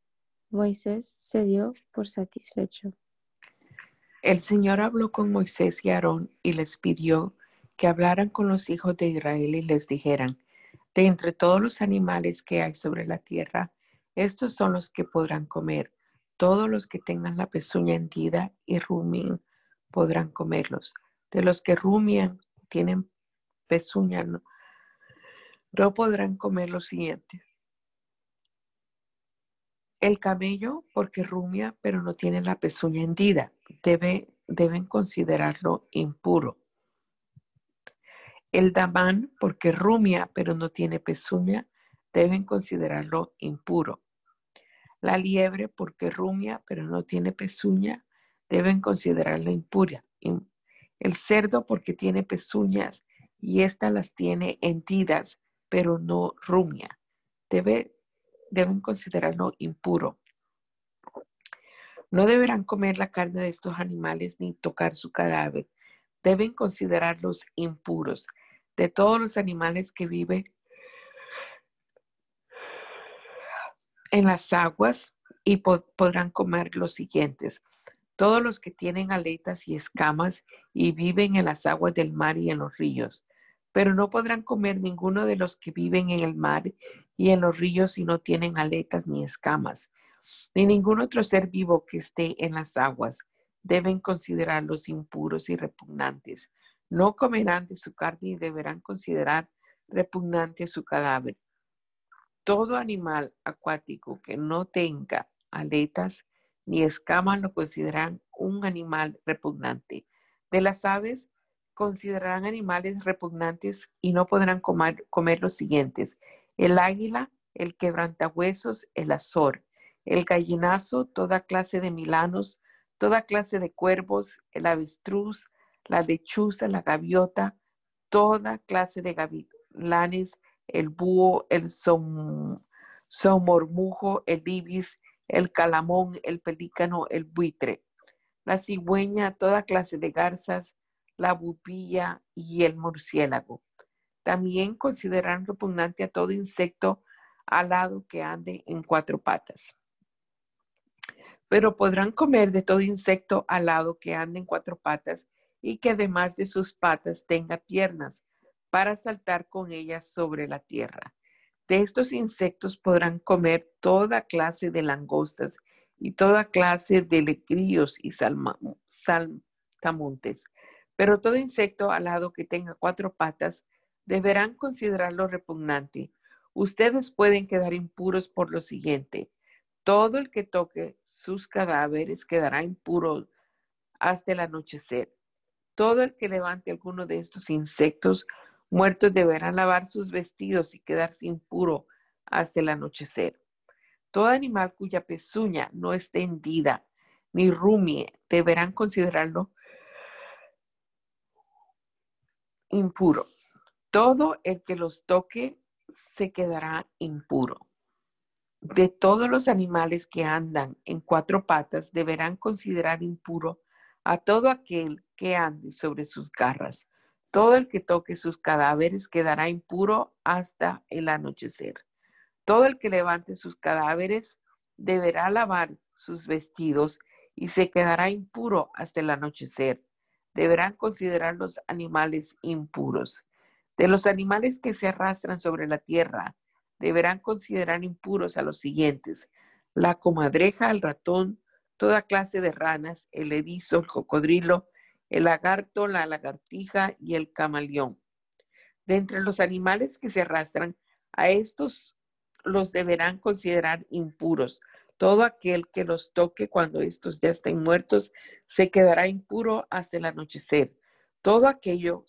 Moisés se dio por satisfecho. El Señor habló con Moisés y Aarón y les pidió que hablaran con los hijos de Israel y les dijeran, de entre todos los animales que hay sobre la tierra, estos son los que podrán comer. Todos los que tengan la pezuña hendida y rumien podrán comerlos. De los que rumian, tienen pezuña, no, no podrán comer los siguientes. El camello, porque rumia, pero no tiene la pezuña hendida, debe, deben considerarlo impuro. El damán, porque rumia, pero no tiene pezuña, deben considerarlo impuro. La liebre, porque rumia, pero no tiene pezuña, deben considerarla impura. El cerdo, porque tiene pezuñas y ésta las tiene hendidas, pero no rumia, debe, deben considerarlo impuro. No deberán comer la carne de estos animales ni tocar su cadáver. Deben considerarlos impuros de todos los animales que viven en las aguas y podrán comer los siguientes. Todos los que tienen aletas y escamas y viven en las aguas del mar y en los ríos. Pero no podrán comer ninguno de los que viven en el mar y en los ríos si no tienen aletas ni escamas. Ni ningún otro ser vivo que esté en las aguas. Deben considerarlos impuros y repugnantes no comerán de su carne y deberán considerar repugnante su cadáver. Todo animal acuático que no tenga aletas ni escamas lo consideran un animal repugnante. De las aves considerarán animales repugnantes y no podrán comer, comer los siguientes. El águila, el quebrantahuesos, el azor, el gallinazo, toda clase de milanos, toda clase de cuervos, el avestruz, la lechuza, la gaviota, toda clase de gavilanes, el búho, el somormujo, el ibis, el calamón, el pelícano, el buitre, la cigüeña, toda clase de garzas, la bupilla y el murciélago. También consideran repugnante a todo insecto alado que ande en cuatro patas. Pero podrán comer de todo insecto alado que ande en cuatro patas y que además de sus patas tenga piernas para saltar con ellas sobre la tierra. De estos insectos podrán comer toda clase de langostas y toda clase de lecríos y saltamontes. Pero todo insecto alado que tenga cuatro patas deberán considerarlo repugnante. Ustedes pueden quedar impuros por lo siguiente. Todo el que toque sus cadáveres quedará impuro hasta el anochecer. Todo el que levante alguno de estos insectos muertos deberá lavar sus vestidos y quedarse impuro hasta el anochecer. Todo animal cuya pezuña no esté hendida ni rumie deberán considerarlo impuro. Todo el que los toque se quedará impuro. De todos los animales que andan en cuatro patas deberán considerar impuro a todo aquel que ande sobre sus garras. Todo el que toque sus cadáveres quedará impuro hasta el anochecer. Todo el que levante sus cadáveres deberá lavar sus vestidos y se quedará impuro hasta el anochecer. Deberán considerar los animales impuros. De los animales que se arrastran sobre la tierra, deberán considerar impuros a los siguientes: la comadreja, el ratón, toda clase de ranas, el erizo, el cocodrilo, el lagarto, la lagartija y el camaleón. De entre los animales que se arrastran, a estos los deberán considerar impuros. Todo aquel que los toque cuando estos ya estén muertos se quedará impuro hasta el anochecer. Todo aquello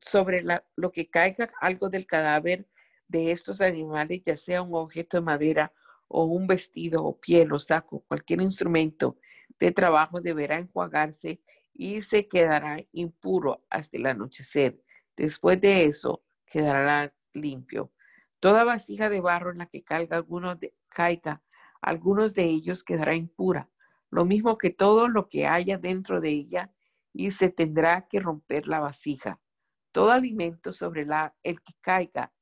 sobre lo que caiga algo del cadáver de estos animales, ya sea un objeto de madera o un vestido o piel o saco, cualquier instrumento de trabajo deberá enjuagarse y se quedará impuro hasta el anochecer. Después de eso quedará limpio. Toda vasija de barro en la que caiga, alguno de, caiga algunos de ellos quedará impura, lo mismo que todo lo que haya dentro de ella, y se tendrá que romper la vasija. Todo alimento sobre la, el que caiga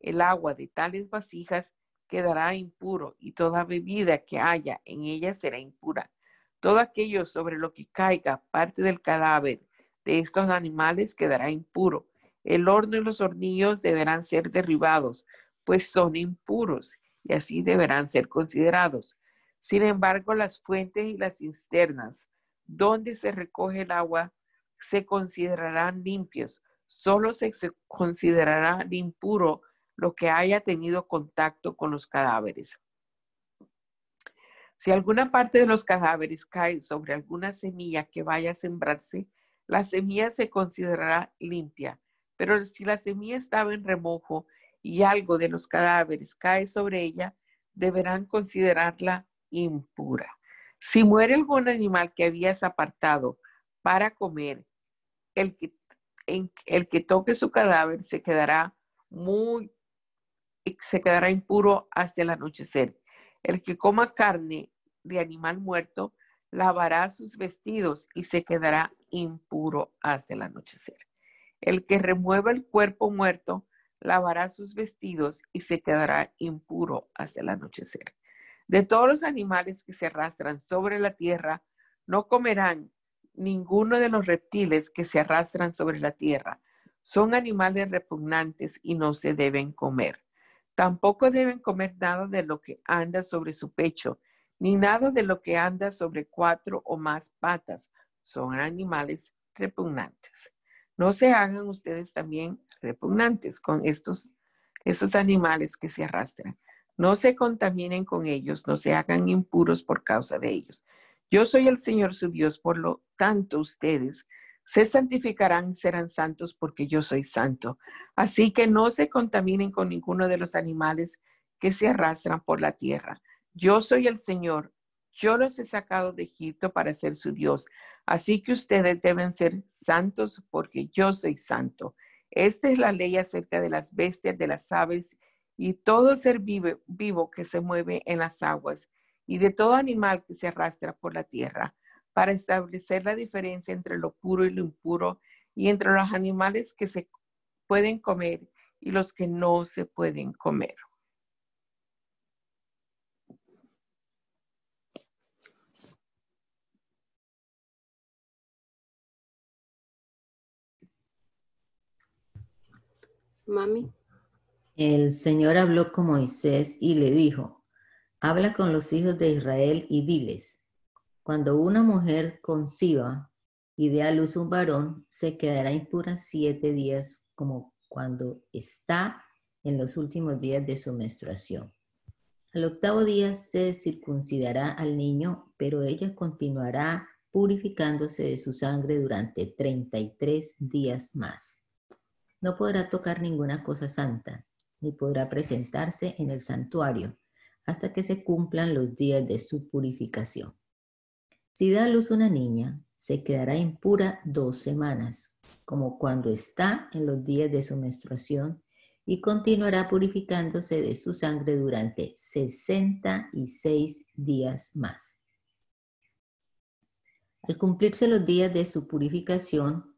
el agua de tales vasijas quedará impuro y toda bebida que haya en ella será impura. Todo aquello sobre lo que caiga parte del cadáver de estos animales quedará impuro. El horno y los hornillos deberán ser derribados, pues son impuros y así deberán ser considerados. Sin embargo, las fuentes y las cisternas donde se recoge el agua se considerarán limpios. Solo se considerará impuro lo que haya tenido contacto con los cadáveres. Si alguna parte de los cadáveres cae sobre alguna semilla que vaya a sembrarse, la semilla se considerará limpia. Pero si la semilla estaba en remojo y algo de los cadáveres cae sobre ella, deberán considerarla impura. Si muere algún animal que habías apartado para comer, el que, el que toque su cadáver se quedará muy, se quedará impuro hasta el anochecer. El que coma carne de animal muerto lavará sus vestidos y se quedará impuro hasta el anochecer. El que remueva el cuerpo muerto lavará sus vestidos y se quedará impuro hasta el anochecer. De todos los animales que se arrastran sobre la tierra, no comerán ninguno de los reptiles que se arrastran sobre la tierra. Son animales repugnantes y no se deben comer. Tampoco deben comer nada de lo que anda sobre su pecho, ni nada de lo que anda sobre cuatro o más patas. Son animales repugnantes. No se hagan ustedes también repugnantes con estos, estos animales que se arrastran. No se contaminen con ellos, no se hagan impuros por causa de ellos. Yo soy el Señor su Dios, por lo tanto ustedes se santificarán serán santos porque yo soy santo. Así que no se contaminen con ninguno de los animales que se arrastran por la tierra. Yo soy el Señor. Yo los he sacado de Egipto para ser su Dios. Así que ustedes deben ser santos porque yo soy santo. Esta es la ley acerca de las bestias, de las aves y todo ser vivo, vivo que se mueve en las aguas y de todo animal que se arrastra por la tierra para establecer la diferencia entre lo puro y lo impuro y entre los animales que se pueden comer y los que no se pueden comer. Mami. El Señor habló con Moisés y le dijo, habla con los hijos de Israel y diles, cuando una mujer conciba y dé a luz un varón, se quedará impura siete días como cuando está en los últimos días de su menstruación. Al octavo día se circuncidará al niño, pero ella continuará purificándose de su sangre durante 33 días más no podrá tocar ninguna cosa santa, ni podrá presentarse en el santuario hasta que se cumplan los días de su purificación. Si da a luz una niña, se quedará impura dos semanas, como cuando está en los días de su menstruación, y continuará purificándose de su sangre durante 66 días más. Al cumplirse los días de su purificación,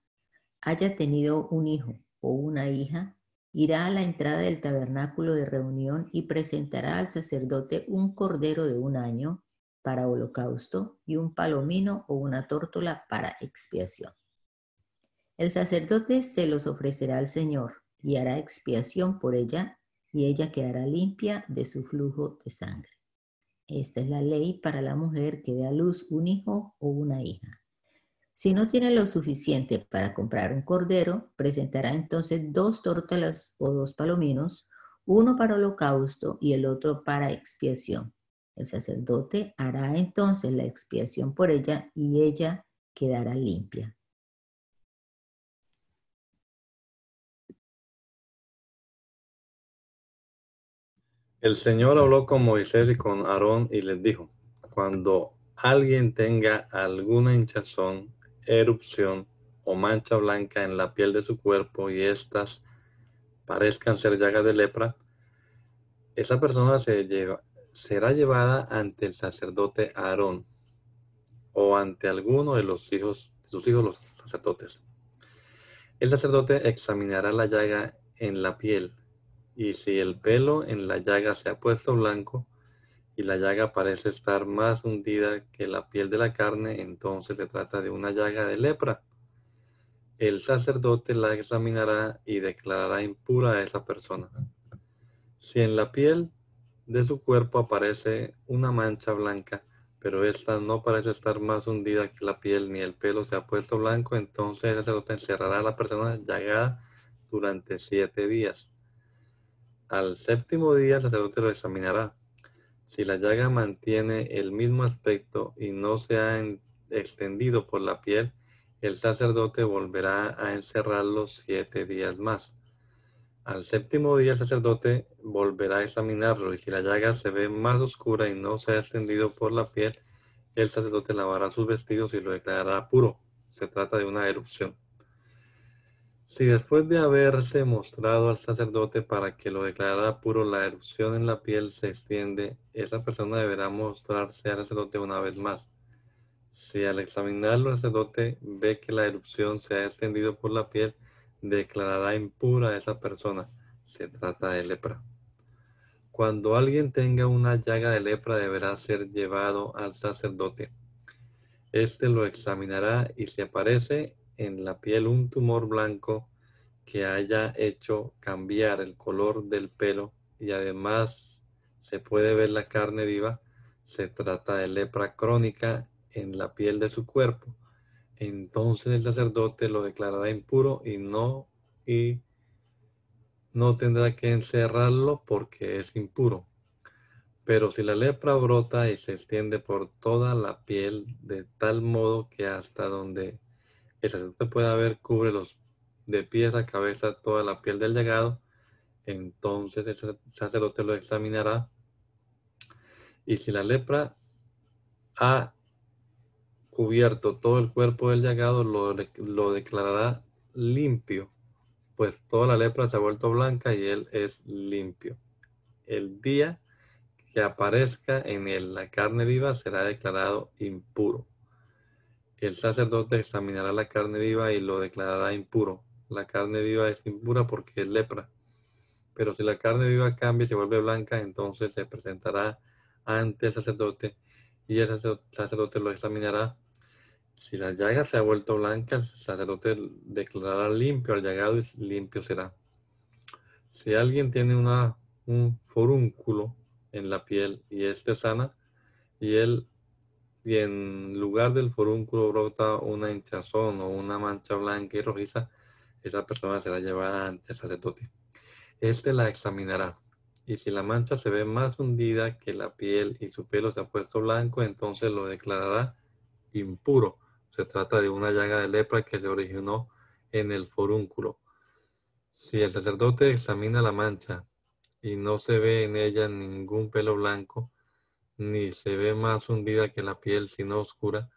haya tenido un hijo o una hija, irá a la entrada del tabernáculo de reunión y presentará al sacerdote un cordero de un año para holocausto y un palomino o una tórtola para expiación. El sacerdote se los ofrecerá al Señor y hará expiación por ella y ella quedará limpia de su flujo de sangre. Esta es la ley para la mujer que dé a luz un hijo o una hija. Si no tiene lo suficiente para comprar un cordero, presentará entonces dos tórtolas o dos palominos, uno para holocausto y el otro para expiación. El sacerdote hará entonces la expiación por ella y ella quedará limpia. El Señor habló con Moisés y con Aarón y les dijo, cuando alguien tenga alguna hinchazón erupción o mancha blanca en la piel de su cuerpo y éstas parezcan ser llagas de lepra, esa persona se lleva, será llevada ante el sacerdote Aarón o ante alguno de los hijos, de sus hijos los sacerdotes. El sacerdote examinará la llaga en la piel y si el pelo en la llaga se ha puesto blanco, y la llaga parece estar más hundida que la piel de la carne, entonces se trata de una llaga de lepra. El sacerdote la examinará y declarará impura a esa persona. Si en la piel de su cuerpo aparece una mancha blanca, pero esta no parece estar más hundida que la piel ni el pelo se ha puesto blanco, entonces el sacerdote encerrará a la persona llagada durante siete días. Al séptimo día el sacerdote lo examinará Si la llaga mantiene el mismo aspecto y no se ha en- extendido por la piel, el sacerdote volverá a encerrarlo siete días más. Al séptimo día el sacerdote volverá a examinarlo y si la llaga se ve más oscura y no se ha extendido por la piel, el sacerdote lavará sus vestidos y lo declarará puro. Se trata de una erupción. Si después de haberse mostrado al sacerdote para que lo declarara puro, la erupción en la piel se extiende, esa persona deberá mostrarse al sacerdote una vez más. Si al examinarlo el sacerdote ve que la erupción se ha extendido por la piel, declarará impura a esa persona. Se trata de lepra. Cuando alguien tenga una llaga de lepra, deberá ser llevado al sacerdote. Este lo examinará y si aparece en la piel un tumor blanco que haya hecho cambiar el color del pelo y además se puede ver la carne viva, se trata de lepra crónica en la piel de su cuerpo. Entonces el sacerdote lo declarará impuro y no y no tendrá que encerrarlo porque es impuro. Pero si la lepra brota y se extiende por toda la piel de tal modo que hasta donde el sacerdote pueda ver cubre los de pies a cabeza toda la piel del llagado, entonces el sacerdote lo examinará y si la lepra ha cubierto todo el cuerpo del llagado, lo, lo declarará limpio, pues toda la lepra se ha vuelto blanca y él es limpio. El día que aparezca en él la carne viva será declarado impuro. El sacerdote examinará la carne viva y lo declarará impuro. La carne viva es impura porque es lepra. Pero si la carne viva cambia y se vuelve blanca, entonces se presentará ante el sacerdote y el sacerdote lo examinará. Si la llaga se ha vuelto blanca, el sacerdote declarará limpio al llagado y limpio será. Si alguien tiene una, un forúnculo en la piel y éste sana, y él y en lugar del forúnculo brota una hinchazón o una mancha blanca y rojiza, esa persona será llevada ante el sacerdote. Este la examinará. Y si la mancha se ve más hundida que la piel y su pelo se ha puesto blanco, entonces lo declarará impuro. Se trata de una llaga de lepra que se originó en el forúnculo. Si el sacerdote examina la mancha y no se ve en ella ningún pelo blanco, ni se ve más hundida que la piel, sino oscura,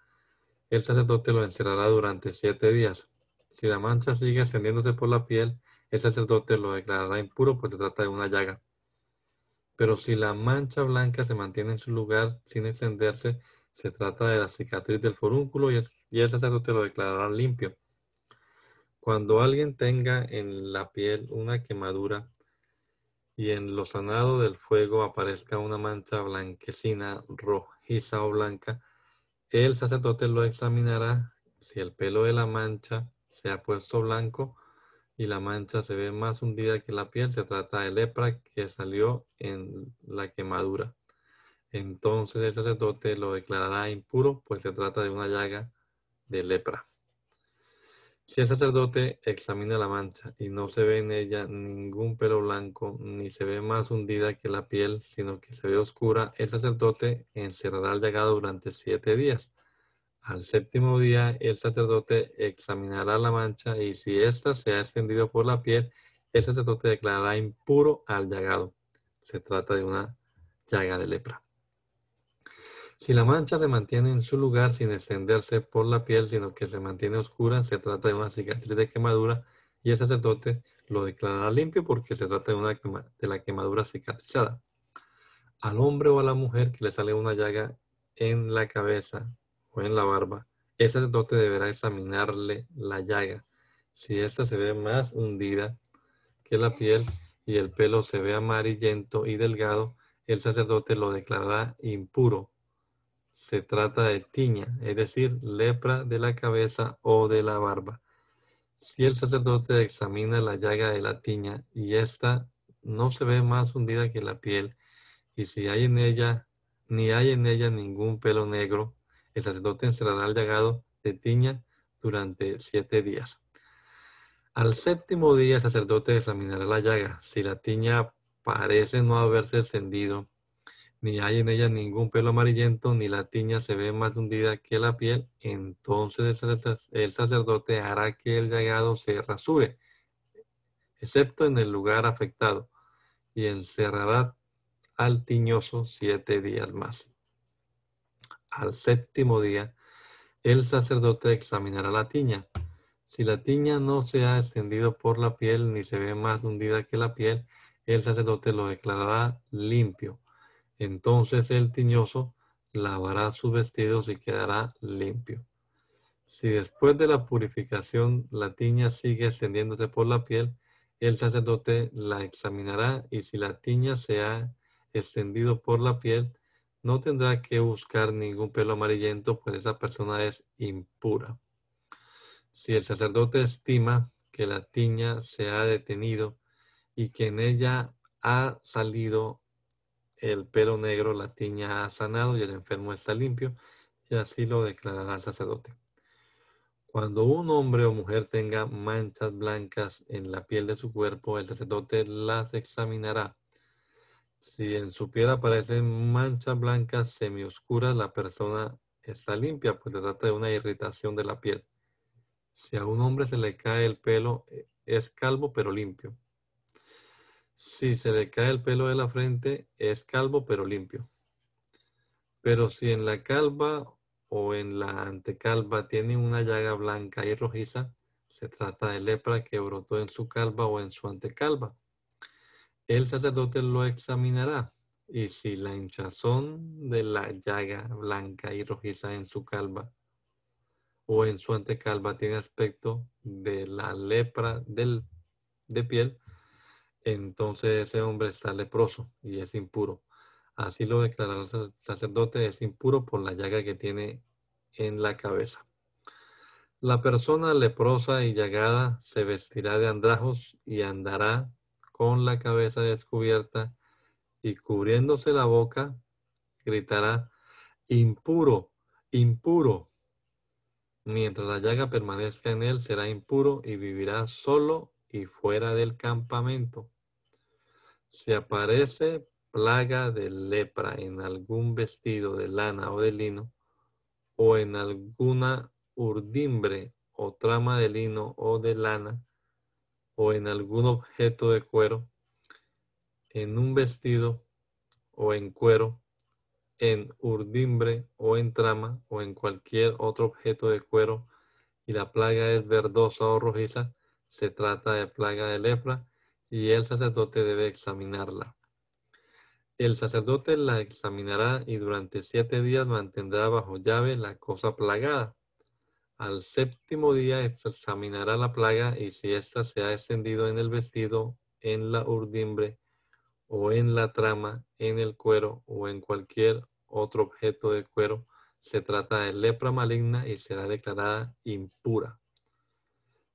el sacerdote lo encerrará durante siete días. Si la mancha sigue ascendiéndose por la piel, el sacerdote lo declarará impuro, pues se trata de una llaga. Pero si la mancha blanca se mantiene en su lugar sin extenderse, se trata de la cicatriz del forúnculo y, el sacerdote lo declarará limpio. Cuando alguien tenga en la piel una quemadura y en lo sanado del fuego aparezca una mancha blanquecina, rojiza o blanca, el sacerdote lo examinará. Si el pelo de la mancha se ha puesto blanco y la mancha se ve más hundida que la piel, se trata de lepra que salió en la quemadura. Entonces el sacerdote lo declarará impuro, pues se trata de una llaga de lepra. Si el sacerdote examina la mancha y no se ve en ella ningún pelo blanco, ni se ve más hundida que la piel, sino que se ve oscura, el sacerdote encerrará el llagado durante siete días. Al séptimo día, el sacerdote examinará la mancha y si ésta se ha extendido por la piel, el sacerdote declarará impuro al llagado. Se trata de una llaga de lepra. Si la mancha se mantiene en su lugar sin extenderse por la piel, sino que se mantiene oscura, se trata de una cicatriz de quemadura y el sacerdote lo declarará limpio porque se trata de, una de la quemadura cicatrizada. Al hombre o a la mujer que le sale una llaga en la cabeza o en la barba, el sacerdote deberá examinarle la llaga. Si ésta se ve más hundida que la piel y el pelo se ve amarillento y delgado, el sacerdote lo declarará impuro se trata de tiña, es decir, lepra de la cabeza o de la barba. Si el sacerdote examina la llaga de la tiña y ésta no se ve más hundida que la piel, y si hay en ella, ni hay en ella ningún pelo negro, el sacerdote encerrará el llagado de tiña durante siete días. Al séptimo día el sacerdote examinará la llaga. Si la tiña parece no haberse extendido, ni hay en ella ningún pelo amarillento, ni la tiña se ve más hundida que la piel, entonces el sacerdote hará que el llagado se rasure, excepto en el lugar afectado, y encerrará al tiñoso siete días más. Al séptimo día, el sacerdote examinará la tiña. Si la tiña no se ha extendido por la piel ni se ve más hundida que la piel, el sacerdote lo declarará limpio. Entonces el tiñoso lavará sus vestidos y quedará limpio. Si después de la purificación la tiña sigue extendiéndose por la piel, el sacerdote la examinará y si la tiña se ha extendido por la piel, no tendrá que buscar ningún pelo amarillento, pues esa persona es impura. Si el sacerdote estima que la tiña se ha detenido y que en ella ha salido el pelo negro, la tiña ha sanado y el enfermo está limpio, y así lo declarará el sacerdote. Cuando un hombre o mujer tenga manchas blancas en la piel de su cuerpo, el sacerdote las examinará si en su piel aparecen manchas blancas semioscuras, la persona está limpia, pues se trata de una irritación de la piel. Si a un hombre se le cae el pelo, eh, es calvo pero limpio. Si se le cae el pelo de la frente, es calvo pero limpio. Pero si en la calva o en la antecalva tiene una llaga blanca y rojiza, se trata de lepra que brotó en su calva o en su antecalva el sacerdote lo examinará y si la hinchazón de la llaga blanca y rojiza en su calva o en su antecalva tiene aspecto de la lepra del, de piel, entonces ese hombre está leproso y es impuro. Así lo declarará el sacerdote, es impuro por la llaga que tiene en la cabeza. La persona leprosa y llagada se vestirá de andrajos y andará con la cabeza descubierta y cubriéndose la boca, gritará, impuro, impuro. Mientras la llaga permanezca en él, será impuro y vivirá solo y fuera del campamento. Si aparece plaga de lepra en algún vestido de lana o de lino, o en alguna urdimbre o trama de lino o de lana, o en algún objeto de cuero, en un vestido o en cuero, en urdimbre o en trama o en cualquier otro objeto de cuero y la plaga es verdosa o rojiza, se trata de plaga de lepra y el sacerdote debe examinarla. El sacerdote la examinará y durante siete días mantendrá bajo llave la cosa plagada. Al séptimo día examinará la plaga y si ésta se ha extendido en el vestido, en la urdimbre o en la trama, en el cuero o en cualquier otro objeto de cuero, se trata de lepra maligna y será declarada impura.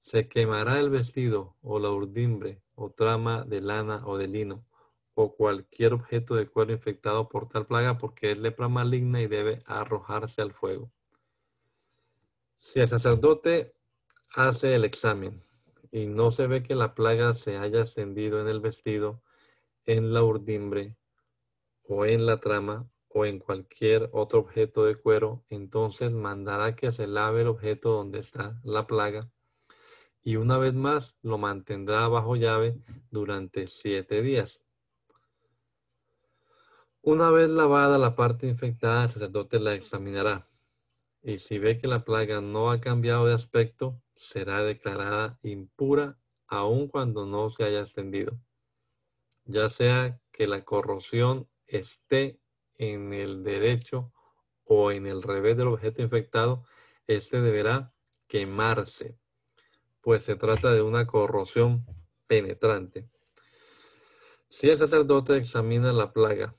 Se quemará el vestido o la urdimbre o trama de lana o de lino o cualquier objeto de cuero infectado por tal plaga porque es lepra maligna y debe arrojarse al fuego. Si el sacerdote hace el examen y no se ve que la plaga se haya extendido en el vestido, en la urdimbre o en la trama o en cualquier otro objeto de cuero, entonces mandará que se lave el objeto donde está la plaga y una vez más lo mantendrá bajo llave durante siete días. Una vez lavada la parte infectada, el sacerdote la examinará y si ve que la plaga no ha cambiado de aspecto, será declarada impura aun cuando no se haya extendido. Ya sea que la corrosión esté en el derecho o en el revés del objeto infectado, este deberá quemarse, pues se trata de una corrosión penetrante. Si el sacerdote examina la plaga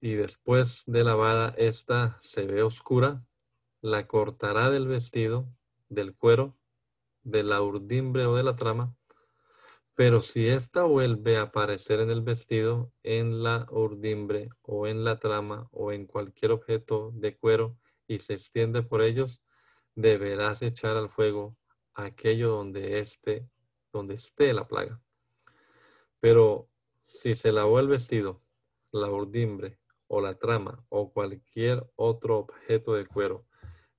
y después de lavada ésta se ve oscura, la cortará del vestido, del cuero, de la urdimbre o de la trama, pero si ésta vuelve a aparecer en el vestido, en la urdimbre o en la trama o en cualquier objeto de cuero y se extiende por ellos, deberás echar al fuego aquello donde esté, donde esté la plaga. Pero si se lavó el vestido, la urdimbre o la trama o cualquier otro objeto de cuero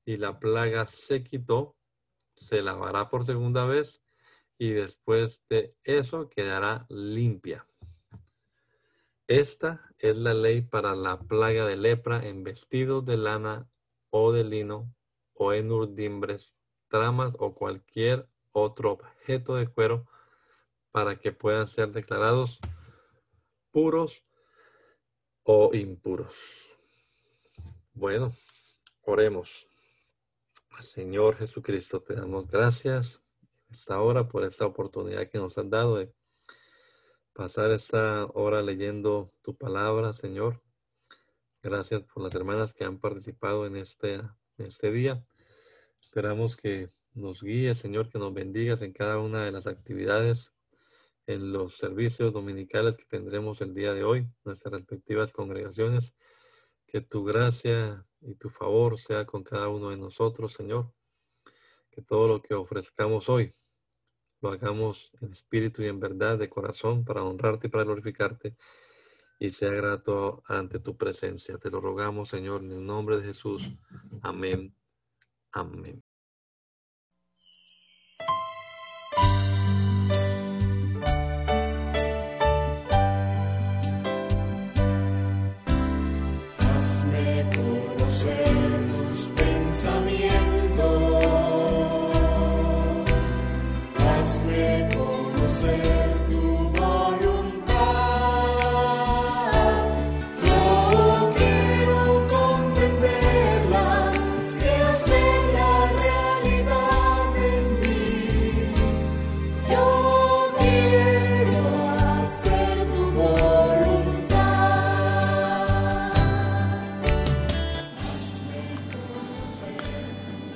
y la plaga se quitó, se lavará por segunda vez y después de eso quedará limpia. Esta es la ley para la plaga de lepra en vestidos de lana o de lino o en urdimbres, tramas o cualquier otro objeto de cuero para que puedan ser declarados puros o impuros. Bueno, oremos. Señor Jesucristo, te damos gracias esta hora por esta oportunidad que nos has dado de pasar esta hora leyendo tu palabra, Señor. Gracias por las hermanas que han participado en este, en este día. Esperamos que nos guíe, Señor, que nos bendigas en cada una de las actividades, en los servicios dominicales que tendremos el día de hoy, nuestras respectivas congregaciones. Que tu gracia y tu favor sea con cada uno de nosotros, Señor. Que todo lo que ofrezcamos hoy lo hagamos en espíritu y en verdad, de corazón, para honrarte y para glorificarte y sea grato ante tu presencia. Te lo rogamos, Señor, en el nombre de Jesús. Amén. Amén.